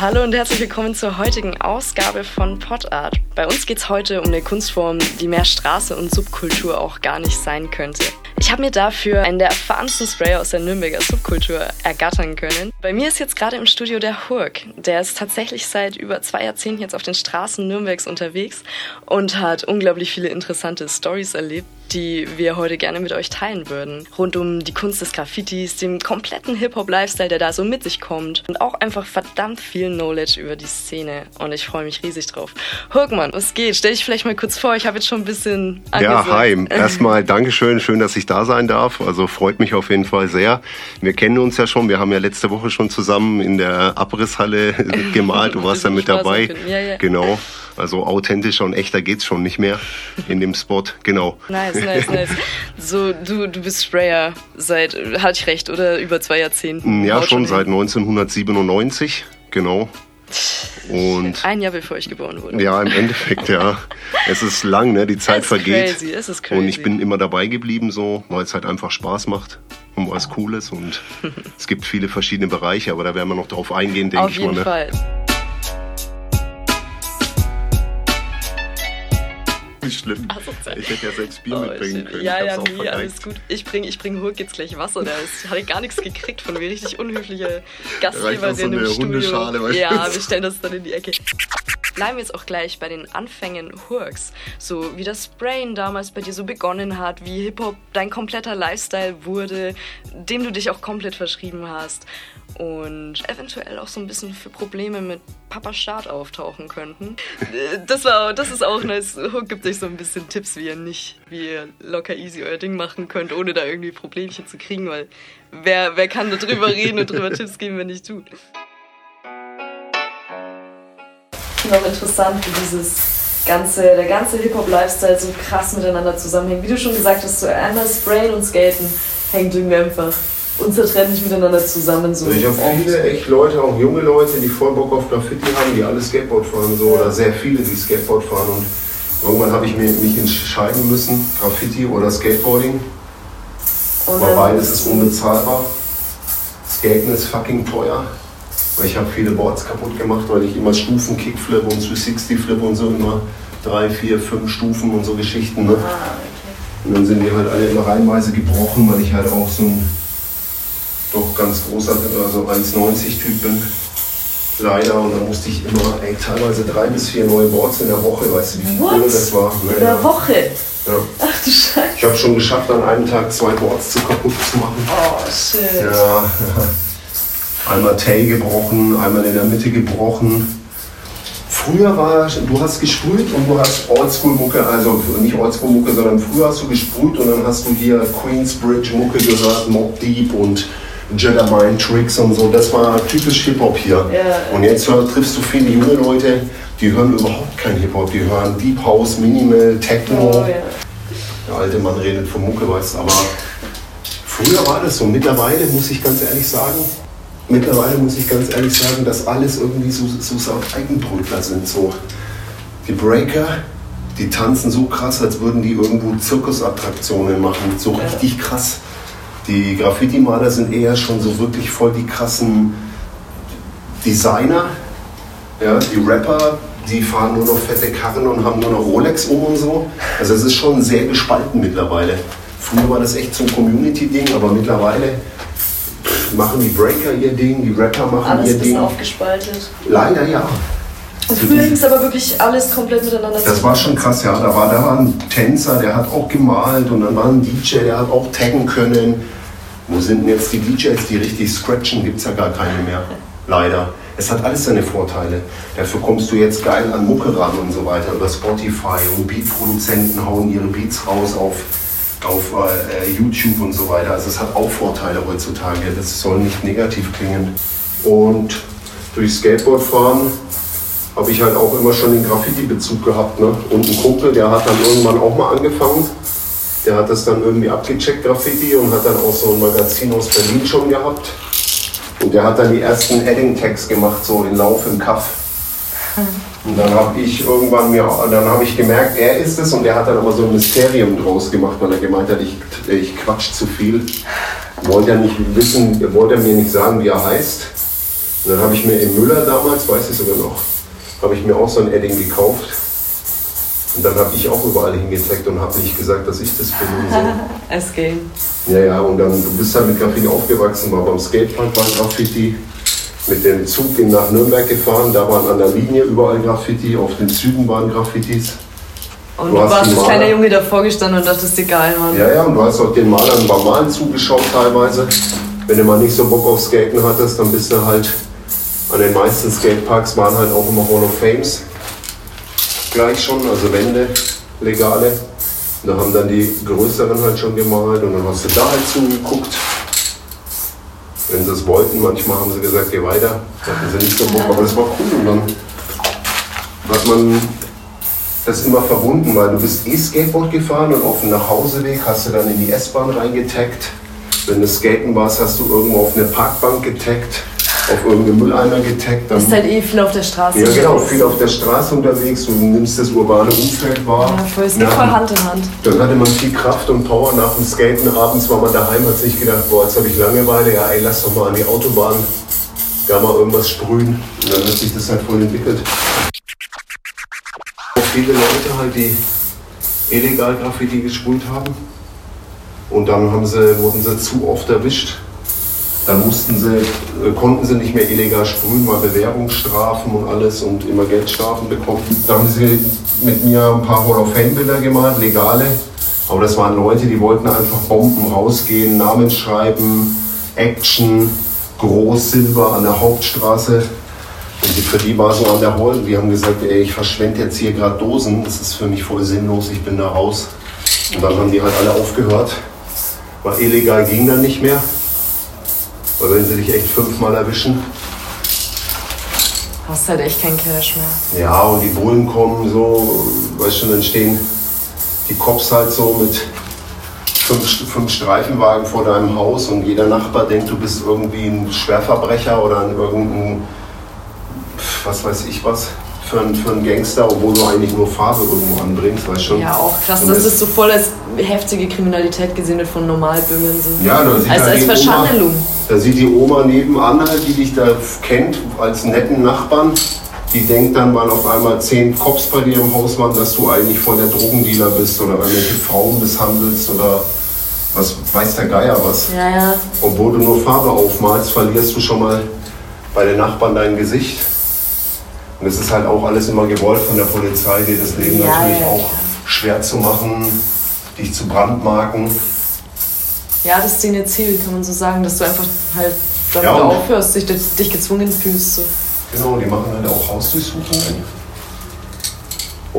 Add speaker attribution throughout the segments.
Speaker 1: Hallo und herzlich willkommen zur heutigen Ausgabe von Potart. Bei uns geht es heute um eine Kunstform, die mehr Straße und Subkultur auch gar nicht sein könnte. Ich habe mir dafür einen der erfahrensten Sprayer aus der Nürnberger Subkultur ergattern können. Bei mir ist jetzt gerade im Studio der Hurk. Der ist tatsächlich seit über zwei Jahrzehnten jetzt auf den Straßen Nürnbergs unterwegs und hat unglaublich viele interessante Stories erlebt, die wir heute gerne mit euch teilen würden. Rund um die Kunst des Graffitis, dem kompletten Hip-Hop-Lifestyle, der da so mit sich kommt und auch einfach verdammt viel Knowledge über die Szene. Und ich freue mich riesig drauf. Hurkmann, was geht? Stell dich vielleicht mal kurz vor, ich habe jetzt schon ein bisschen
Speaker 2: angesagt. Ja, hi. Erstmal Dankeschön, schön, dass ich da sein darf. Also freut mich auf jeden Fall sehr. Wir kennen uns ja schon, wir haben ja letzte Woche schon zusammen in der Abrisshalle gemalt. Du warst ja mit dabei. Ja, ja. Genau. Also authentischer und echter geht's schon nicht mehr in dem Spot, genau.
Speaker 1: Nice, nice, nice. So, du, du bist Sprayer seit, hatte ich recht, oder über zwei Jahrzehnten?
Speaker 2: Ja, schon, schon seit 1997, genau.
Speaker 1: Und Ein Jahr bevor ich geboren wurde.
Speaker 2: Ja, im Endeffekt, ja. Es ist lang, ne? Die Zeit
Speaker 1: es
Speaker 2: vergeht.
Speaker 1: Crazy, es ist crazy.
Speaker 2: Und ich bin immer dabei geblieben, so, weil es halt einfach Spaß macht und was Cooles. Und es gibt viele verschiedene Bereiche, aber da werden wir noch drauf eingehen, denke ich
Speaker 1: mal. Auf
Speaker 2: jeden
Speaker 1: Fall.
Speaker 2: nicht schlimm. Ich hätte ja selbst Bier oh, mitbringen können.
Speaker 1: Ja, ja, nee, alles gut. Ich bringe ich bring Hurk jetzt gleich Wasser. Da hatte ich gar nichts gekriegt von mir. Richtig unhöfliche Gastgeberin
Speaker 2: so
Speaker 1: im
Speaker 2: Studio.
Speaker 1: Ja, wir stellen das dann in die Ecke. Bleiben wir jetzt auch gleich bei den Anfängen Hurks. So wie das Brain damals bei dir so begonnen hat, wie Hip-Hop dein kompletter Lifestyle wurde, dem du dich auch komplett verschrieben hast und eventuell auch so ein bisschen für Probleme mit Papa Staat auftauchen könnten. Das, war, das ist auch nice. Hook gibt euch so ein bisschen Tipps, wie ihr nicht, wie ihr locker easy euer Ding machen könnt, ohne da irgendwie Problemchen zu kriegen, weil wer, wer kann da drüber reden und drüber Tipps geben, wenn nicht du? Ich auch interessant, wie dieses ganze, der ganze Hip-Hop-Lifestyle so krass miteinander zusammenhängt. Wie du schon gesagt hast, so einmal Sprayen und Skaten hängt irgendwie einfach unzertrennlich miteinander zusammen. So
Speaker 2: ich habe viele echt Leute, auch junge Leute, die voll Bock auf Graffiti haben, die alle Skateboard fahren so, oder sehr viele, die Skateboard fahren. Und irgendwann habe ich mich entscheiden müssen, Graffiti oder Skateboarding. Aber beides ist unbezahlbar. Skaten ist fucking teuer. Weil ich habe viele Boards kaputt gemacht, weil ich immer Stufen, Kickflip und 360 Flip und so immer drei, vier, fünf Stufen und so Geschichten. Ne? Ah, okay. Und dann sind die halt alle immer reihenweise gebrochen, weil ich halt auch so ein doch ganz großer, also 1,90 Typ bin. Leider, und da musste ich immer ey, teilweise drei bis vier neue Boards in der Woche, weißt du, wie viel das war?
Speaker 1: Naja. In der Woche?
Speaker 2: Ja. Ach du Scheiße. Ich habe schon geschafft, an einem Tag zwei Boards zu kaputt zu machen.
Speaker 1: Oh, shit.
Speaker 2: Ja, ja. Einmal Tail gebrochen, einmal in der Mitte gebrochen. Früher war, du hast gesprüht und du hast Oldschool-Mucke, also nicht Oldschool-Mucke, sondern früher hast du gesprüht und dann hast du hier Queensbridge-Mucke gehört, Mob Deep und Jedi Mind Tricks und so. Das war typisch Hip-Hop hier.
Speaker 1: Ja.
Speaker 2: Und jetzt hör, triffst du viele junge Leute, die hören überhaupt kein Hip-Hop. Die hören Deep House, Minimal, Techno.
Speaker 1: Oh, ja.
Speaker 2: Der alte Mann redet von Mucke, weißt du. Aber früher war das so. Mittlerweile muss ich ganz ehrlich sagen, mittlerweile muss ich ganz ehrlich sagen, dass alles irgendwie so, so, so Eigenbrötler sind. So. Die Breaker, die tanzen so krass, als würden die irgendwo Zirkusattraktionen machen. So richtig krass. Die Graffiti-Maler sind eher schon so wirklich voll die krassen Designer. Ja, die Rapper, die fahren nur noch fette Karren und haben nur noch Rolex um und so. Also es ist schon sehr gespalten mittlerweile. Früher war das echt so ein Community-Ding, aber mittlerweile machen die Breaker ihr Ding, die Rapper machen
Speaker 1: alles
Speaker 2: ihr Ding.
Speaker 1: Alles aufgespaltet.
Speaker 2: Leider ja.
Speaker 1: Und früher ging es aber wirklich alles komplett miteinander
Speaker 2: Das war schon krass, ja. Da war, da war ein Tänzer, der hat auch gemalt und dann war ein DJ, der hat auch taggen können. Wo sind denn jetzt die DJs, die richtig scratchen? Gibt es ja gar keine mehr. Leider. Es hat alles seine Vorteile. Dafür kommst du jetzt geil an Mucke ran und so weiter über Spotify und Beatproduzenten hauen ihre Beats raus auf, auf äh, YouTube und so weiter. Also es hat auch Vorteile heutzutage. Das soll nicht negativ klingen. Und durch Skateboardfahren habe ich halt auch immer schon den Graffiti-Bezug gehabt. Ne? Und ein Kumpel, der hat dann irgendwann auch mal angefangen. Der hat das dann irgendwie abgecheckt, Graffiti, und hat dann auch so ein Magazin aus Berlin schon gehabt. Und der hat dann die ersten Edding-Tags gemacht, so in Lauf im Kaff. Und dann habe ich irgendwann mir, dann habe ich gemerkt, er ist es und der hat dann aber so ein Mysterium draus gemacht, weil er gemeint hat, ich, ich quatsch zu viel. Wollte er nicht wissen, wollte er mir nicht sagen, wie er heißt. Und dann habe ich mir im Müller damals, weiß ich sogar noch, habe ich mir auch so ein Edding gekauft. Und dann habe ich auch überall hingezeigt und habe nicht gesagt, dass ich das bin. So.
Speaker 1: es geht.
Speaker 2: Ja, ja, und dann, du bist halt mit Graffiti aufgewachsen, war beim Skatepark war Graffiti, mit dem Zug bin nach Nürnberg gefahren, da waren an der Linie überall Graffiti, auf den Zügen waren Graffitis.
Speaker 1: Und du, du warst als kleiner Junge davor gestanden und dachtest dir geil, Mann.
Speaker 2: Ja, ja, und du hast auch den Malern beim Malen zugeschaut teilweise. Wenn du mal nicht so Bock auf Skaten hattest, dann bist du halt an den meisten Skateparks waren halt auch immer Hall of Fames gleich schon, also Wände, legale. Da haben dann die größeren halt schon gemalt und dann hast du da halt zugeguckt. Wenn sie es wollten, manchmal haben sie gesagt, geh weiter. Hatten sie nicht so Bock, aber das war cool. Und dann hat man das immer verbunden, weil du bist eh Skateboard gefahren und auf dem Nachhauseweg hast du dann in die S-Bahn reingetaggt. Wenn du skaten warst, hast du irgendwo auf eine Parkbank getaggt auf irgendeinen Mülleimer getaggt.
Speaker 1: Du bist halt eh viel auf der Straße
Speaker 2: Ja, genau, viel auf der Straße unterwegs. Du nimmst das urbane Umfeld wahr.
Speaker 1: Ja, voll, es geht voll Hand in Hand.
Speaker 2: Dann hatte man viel Kraft und Power nach dem Skaten. Abends war man daheim, hat sich gedacht, boah, jetzt habe ich Langeweile. Ja, ey, lass doch mal an die Autobahn, da mal irgendwas sprühen. Und dann hat sich das halt voll entwickelt. Viele Leute halt, die illegal Graffiti gesprüht haben. Und dann haben sie, wurden sie zu oft erwischt dann mussten sie, äh, konnten sie nicht mehr illegal sprühen, weil Bewährungsstrafen und alles und immer Geldstrafen bekommen. Da haben sie mit mir ein paar Hall of Fame-Bilder gemalt, legale. Aber das waren Leute, die wollten einfach Bomben rausgehen, Namen schreiben, Action, groß Silber an der Hauptstraße. Und für die war so an der Hall. Die haben gesagt, ey, ich verschwende jetzt hier gerade Dosen, das ist für mich voll sinnlos, ich bin da raus. Und dann haben die halt alle aufgehört, weil illegal ging dann nicht mehr. Weil wenn sie dich echt fünfmal erwischen.
Speaker 1: Hast halt echt kein Cash mehr.
Speaker 2: Ja, und die Bullen kommen so, weißt du, dann stehen die Cops halt so mit fünf, fünf Streifenwagen vor deinem Haus und jeder Nachbar denkt, du bist irgendwie ein Schwerverbrecher oder ein irgendein, was weiß ich was für einen, für einen Gangster, obwohl du eigentlich nur Farbe irgendwo anbringst, weißt schon.
Speaker 1: Ja, auch krass, dass das so voll als heftige Kriminalität gesehen wird von Normalbürgern. So.
Speaker 2: Ja, da
Speaker 1: sieht als, als Verschandelung.
Speaker 2: Oma, da sieht die Oma nebenan halt, die dich da kennt, als netten Nachbarn. Die denkt dann, weil auf einmal zehn Cops bei dir im Haus waren, dass du eigentlich voll der Drogendealer bist oder irgendwelche Frauen misshandelst oder was weiß der Geier was.
Speaker 1: Ja, ja.
Speaker 2: Obwohl du nur Farbe aufmalst, verlierst du schon mal bei den Nachbarn dein Gesicht. Und es ist halt auch alles immer gewollt von der Polizei, dir das Leben ja, natürlich ja, auch schwer zu machen, dich zu brandmarken.
Speaker 1: Ja, das ist denen Ziel, kann man so sagen, dass du einfach halt damit ja, aufhörst, dich, dich gezwungen fühlst. So.
Speaker 2: Genau, die machen halt auch Hausdurchsuchungen.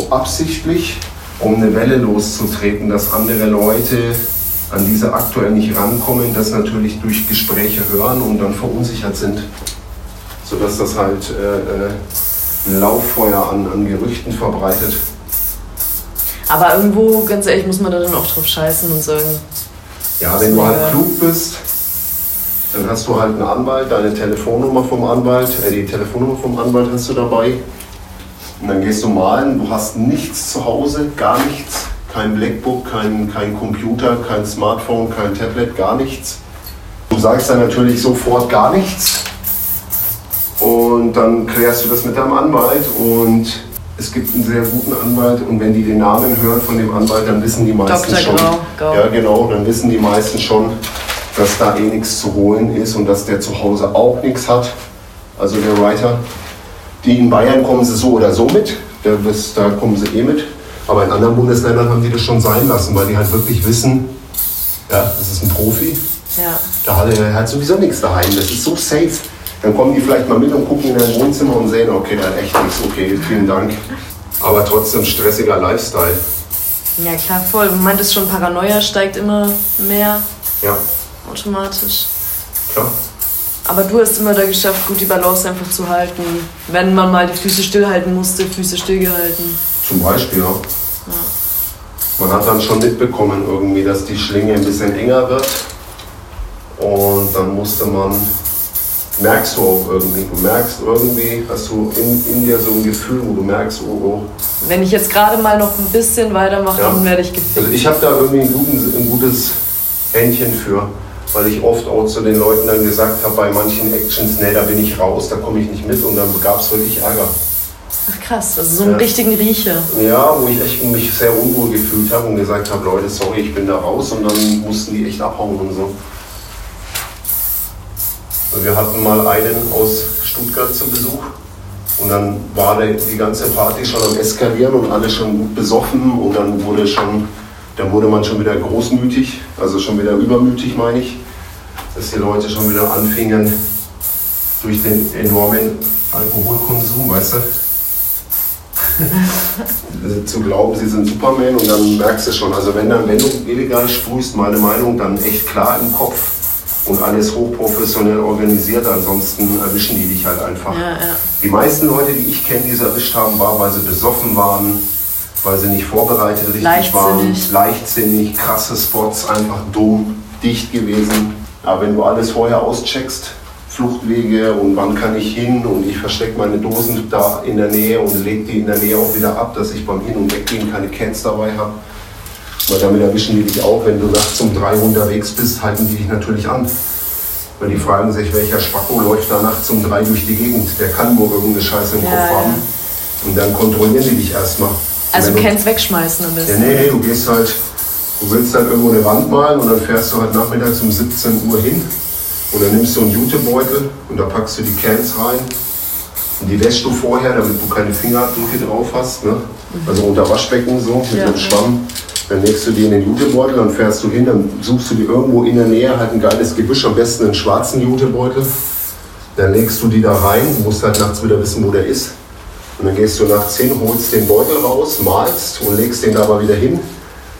Speaker 2: Absichtlich, um eine Welle loszutreten, dass andere Leute an diese aktuell nicht rankommen, das natürlich durch Gespräche hören und dann verunsichert sind. Sodass das halt äh, äh Lauffeuer an, an Gerüchten verbreitet.
Speaker 1: Aber irgendwo, ganz ehrlich, muss man da dann auch drauf scheißen und sagen.
Speaker 2: Ja, wenn du halt klug bist, dann hast du halt einen Anwalt, deine Telefonnummer vom Anwalt, äh, die Telefonnummer vom Anwalt hast du dabei. Und dann gehst du malen, du hast nichts zu Hause, gar nichts. Kein Blackbook, kein, kein Computer, kein Smartphone, kein Tablet, gar nichts. Du sagst dann natürlich sofort gar nichts. Und dann klärst du das mit deinem Anwalt und es gibt einen sehr guten Anwalt und wenn die den Namen hören von dem Anwalt, dann wissen die meisten Dr. schon. Grau, Grau. Ja, genau, dann wissen die meisten schon, dass da eh nichts zu holen ist und dass der zu Hause auch nichts hat. Also der Writer. Die in Bayern kommen sie so oder so mit, das, da kommen sie eh mit. Aber in anderen Bundesländern haben die das schon sein lassen, weil die halt wirklich wissen, ja, das ist ein Profi.
Speaker 1: Ja.
Speaker 2: Da hat er halt sowieso nichts daheim. Das ist so safe. Dann kommen die vielleicht mal mit und gucken in dein Wohnzimmer und sehen, okay, da hat echt nichts, okay, vielen Dank. Aber trotzdem stressiger Lifestyle.
Speaker 1: Ja, klar, voll. Du meintest schon, Paranoia steigt immer mehr.
Speaker 2: Ja.
Speaker 1: Automatisch.
Speaker 2: Klar.
Speaker 1: Aber du hast immer da geschafft, gut die Balance einfach zu halten. Wenn man mal die Füße stillhalten musste, Füße stillgehalten.
Speaker 2: Zum Beispiel, ja. ja. Man hat dann schon mitbekommen irgendwie, dass die Schlinge ein bisschen enger wird. Und dann musste man merkst du auch irgendwie. Du merkst irgendwie, hast du in, in dir so ein Gefühl, wo du merkst, oh, oh.
Speaker 1: Wenn ich jetzt gerade mal noch ein bisschen weitermache, ja. dann werde ich gefickt.
Speaker 2: Also ich habe da irgendwie ein, guten, ein, gutes Händchen für. weil ich oft auch zu den Leuten dann gesagt habe, bei manchen Actions, nee, da bin ich raus, da komme ich nicht mit und dann gab es wirklich Ärger.
Speaker 1: Ach krass, also so einen ja. richtigen Riecher.
Speaker 2: Ja, wo ich echt mich sehr unwohl gefühlt habe und gesagt habe, Leute, sorry, ich bin da raus und dann mussten die echt abhauen und so. Wir hatten mal einen aus Stuttgart zu Besuch und dann war die ganze Party schon am Eskalieren und alle schon gut besoffen und dann wurde schon, dann wurde man schon wieder großmütig, also schon wieder übermütig meine ich, dass die Leute schon wieder anfingen durch den enormen Alkoholkonsum, weißt du, zu glauben, sie sind Superman und dann merkst du schon, also wenn, dann, wenn du illegal sprühst, meine Meinung, dann echt klar im Kopf und alles hochprofessionell organisiert, ansonsten erwischen die dich halt einfach. Ja, ja. Die meisten Leute, die ich kenne, die es erwischt haben, war, weil sie besoffen waren, weil sie nicht vorbereitet richtig leichtsinnig. waren, leichtsinnig, krasse Spots, einfach dumm, dicht gewesen. Aber wenn du alles vorher auscheckst, Fluchtwege und wann kann ich hin und ich verstecke meine Dosen da in der Nähe und lege die in der Nähe auch wieder ab, dass ich beim Hin- und Weggehen keine Cans dabei habe. Weil damit erwischen die dich auch, wenn du nachts um drei unterwegs bist, halten die dich natürlich an. Weil die fragen sich, welcher Spacko läuft da nachts um drei durch die Gegend. Der kann nur irgendeine Scheiße im ja, Kopf haben. Und dann kontrollieren die dich erstmal.
Speaker 1: Also du kennst wegschmeißen ein bisschen.
Speaker 2: Ja, nee, nee, du gehst halt, du willst halt irgendwo eine Wand malen und dann fährst du halt nachmittags um 17 Uhr hin und dann nimmst du einen Jutebeutel und da packst du die Cans rein. Und die wäschst du vorher, damit du keine Fingerabdrücke drauf hast. Ne? Also unter Waschbecken so, mit ja. einem Schwamm. Dann legst du die in den Jutebeutel, dann fährst du hin, dann suchst du dir irgendwo in der Nähe halt ein geiles Gebüsch, am besten einen schwarzen Jutebeutel. Dann legst du die da rein, du musst halt nachts wieder wissen, wo der ist. Und dann gehst du nachts hin, holst den Beutel raus, malst und legst den da aber wieder hin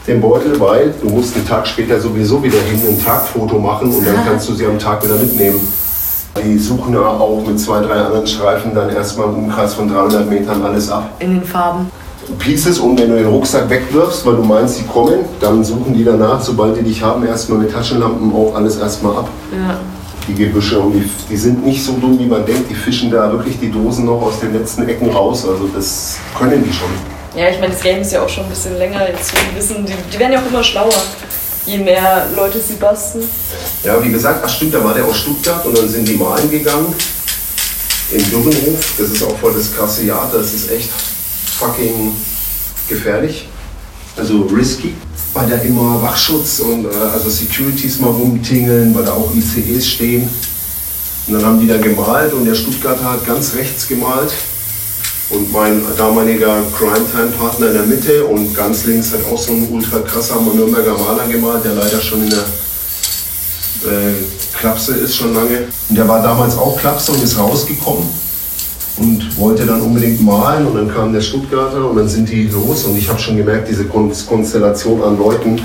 Speaker 2: den Beutel, weil du musst einen Tag später sowieso wieder hin ein Tagfoto machen und dann kannst du sie am Tag wieder mitnehmen. Die suchen ja auch mit zwei, drei anderen Streifen dann erstmal im Umkreis von 300 Metern alles ab.
Speaker 1: In den Farben.
Speaker 2: Pieces und wenn du den Rucksack wegwirfst, weil du meinst, sie kommen, dann suchen die danach, sobald die dich haben, erstmal mit Taschenlampen auch alles erstmal ab. Ja. Die Gebüsche und die, die sind nicht so dumm, wie man denkt. Die fischen da wirklich die Dosen noch aus den letzten Ecken raus. Also das können die schon.
Speaker 1: Ja, ich meine, das Game ist ja auch schon ein bisschen länger. Jetzt wissen, die, die werden ja auch immer schlauer, je mehr Leute sie basten.
Speaker 2: Ja, wie gesagt, ach stimmt, da war der aus Stuttgart und dann sind die malen gegangen in Dürrenhof. Das ist auch voll das krasse Jahr, das ist echt fucking gefährlich. Also risky, weil da immer Wachschutz und äh, also Securities mal rumtingeln, weil da auch ICEs stehen. Und dann haben die da gemalt und der Stuttgarter hat ganz rechts gemalt und mein damaliger Crime-Time-Partner in der Mitte und ganz links hat auch so ein ultra krasser Nürnberger Maler gemalt, der leider schon in der äh, Klapse ist schon lange. Und der war damals auch Klapse und ist rausgekommen und wollte dann unbedingt malen und dann kam der Stuttgarter und dann sind die los und ich habe schon gemerkt, diese Konstellation an Leuten,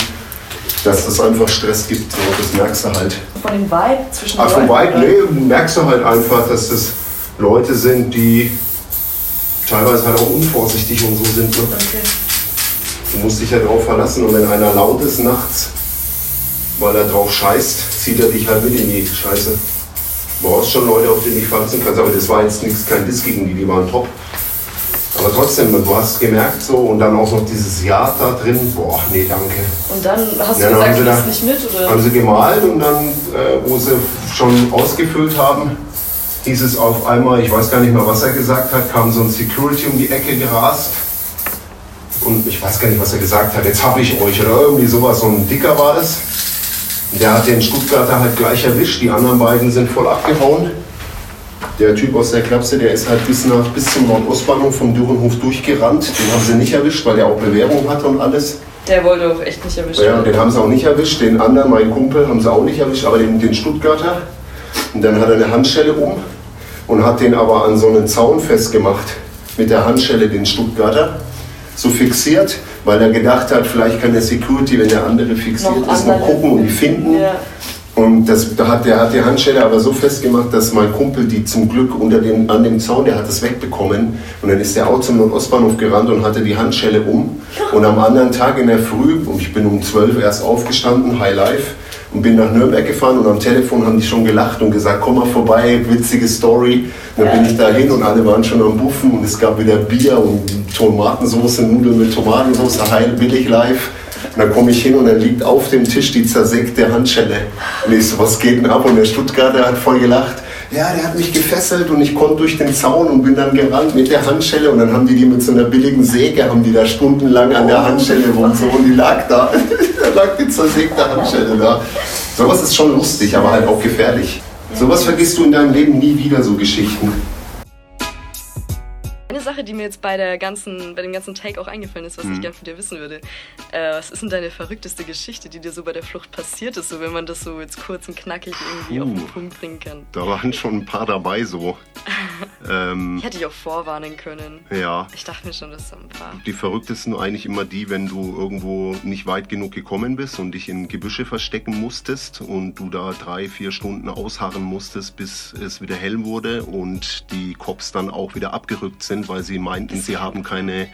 Speaker 2: dass das einfach Stress gibt. Das merkst du halt.
Speaker 1: Von dem Vibe zwischen
Speaker 2: Ach, vom Vibe, nee, merkst du halt einfach, dass das Leute sind, die teilweise halt auch unvorsichtig und so sind. Ne? Okay. Du musst dich ja darauf verlassen und wenn einer laut ist nachts, weil er drauf scheißt, zieht er dich halt mit in die Scheiße. Du brauchst schon Leute, auf die du dich verlassen kannst, aber das war jetzt nichts, kein Diss gegen die, die waren top. Aber trotzdem, du hast gemerkt so und dann auch noch dieses Ja da drin, boah, nee, danke.
Speaker 1: Und dann hast du gesagt, du nicht mit? Oder?
Speaker 2: Haben sie gemalt und dann, äh, wo sie schon ausgefüllt haben, hieß es auf einmal, ich weiß gar nicht mehr, was er gesagt hat, kam so ein Security um die Ecke gerast. Und ich weiß gar nicht, was er gesagt hat, jetzt habe ich euch oder irgendwie sowas, so ein Dicker war es. Der hat den Stuttgarter halt gleich erwischt, die anderen beiden sind voll abgehauen. Der Typ aus der Klapse, der ist halt bis, nach, bis zum Nordostbahnhof vom Dürrenhof durchgerannt. Den haben sie nicht erwischt, weil der auch Bewährung hatte und alles.
Speaker 1: Der wollte auch echt nicht erwischt
Speaker 2: werden. Ja, den haben sie auch nicht erwischt. Den anderen, meinen Kumpel, haben sie auch nicht erwischt, aber den, den Stuttgarter. Und dann hat er eine Handschelle um und hat den aber an so einen Zaun festgemacht mit der Handschelle, den Stuttgarter, so fixiert, weil er gedacht hat, vielleicht kann der Security, wenn der andere fixiert noch ist, noch gucken und die finden. Ja. Und das, da hat, der hat die Handschelle aber so festgemacht, dass mein Kumpel die zum Glück unter dem, an dem Zaun, der hat das wegbekommen. Und dann ist der auch zum Nordostbahnhof gerannt und hatte die Handschelle um. Und am anderen Tag in der Früh, und ich bin um 12 erst aufgestanden, High Life, und bin nach Nürnberg gefahren und am Telefon haben die schon gelacht und gesagt, komm mal vorbei, witzige Story. Und dann bin ich da hin und alle waren schon am Buffen und es gab wieder Bier und Tomatensauce, Nudeln mit Tomatensauce, heil, billig live. Und dann komme ich hin und dann liegt auf dem Tisch die zersägte Handschelle. Und ich so, was geht denn ab? Und der Stuttgarter hat voll gelacht. Ja, der hat mich gefesselt und ich konnte durch den Zaun und bin dann gerannt mit der Handschelle und dann haben die die mit so einer billigen Säge, haben die da stundenlang an der Handschelle rum so und die lag da. da lag die zersägte Handschelle da. Sowas ist schon lustig, aber halt auch gefährlich. Sowas vergisst du in deinem Leben nie wieder, so Geschichten.
Speaker 1: Eine Sache, die mir jetzt bei, der ganzen, bei dem ganzen Take auch eingefallen ist, was ich
Speaker 2: Mhm.
Speaker 1: gerne von dir wissen würde. Äh, was ist denn deine verrückteste Geschichte, die dir so bei der Flucht passiert ist, so wenn man das so jetzt kurz und knackig irgendwie auf den
Speaker 2: Uh.
Speaker 1: Punkt bringen kann?
Speaker 2: Da waren schon ein paar dabei so. ähm,
Speaker 1: Ich hätte dich auch vorwarnen können.
Speaker 2: ja.
Speaker 1: Ich dachte mir schon, dass so ein paar.
Speaker 2: Die verrücktesten eigentlich immer die, wenn du irgendwo nicht weit genug gekommen bist und dich in Gebüsche verstecken musstest und du da drei, vier Stunden ausharren musstest, bis es wieder hell wurde und die Cops dann auch wieder abgerückt sind, weil sie meinten, sie haben keine,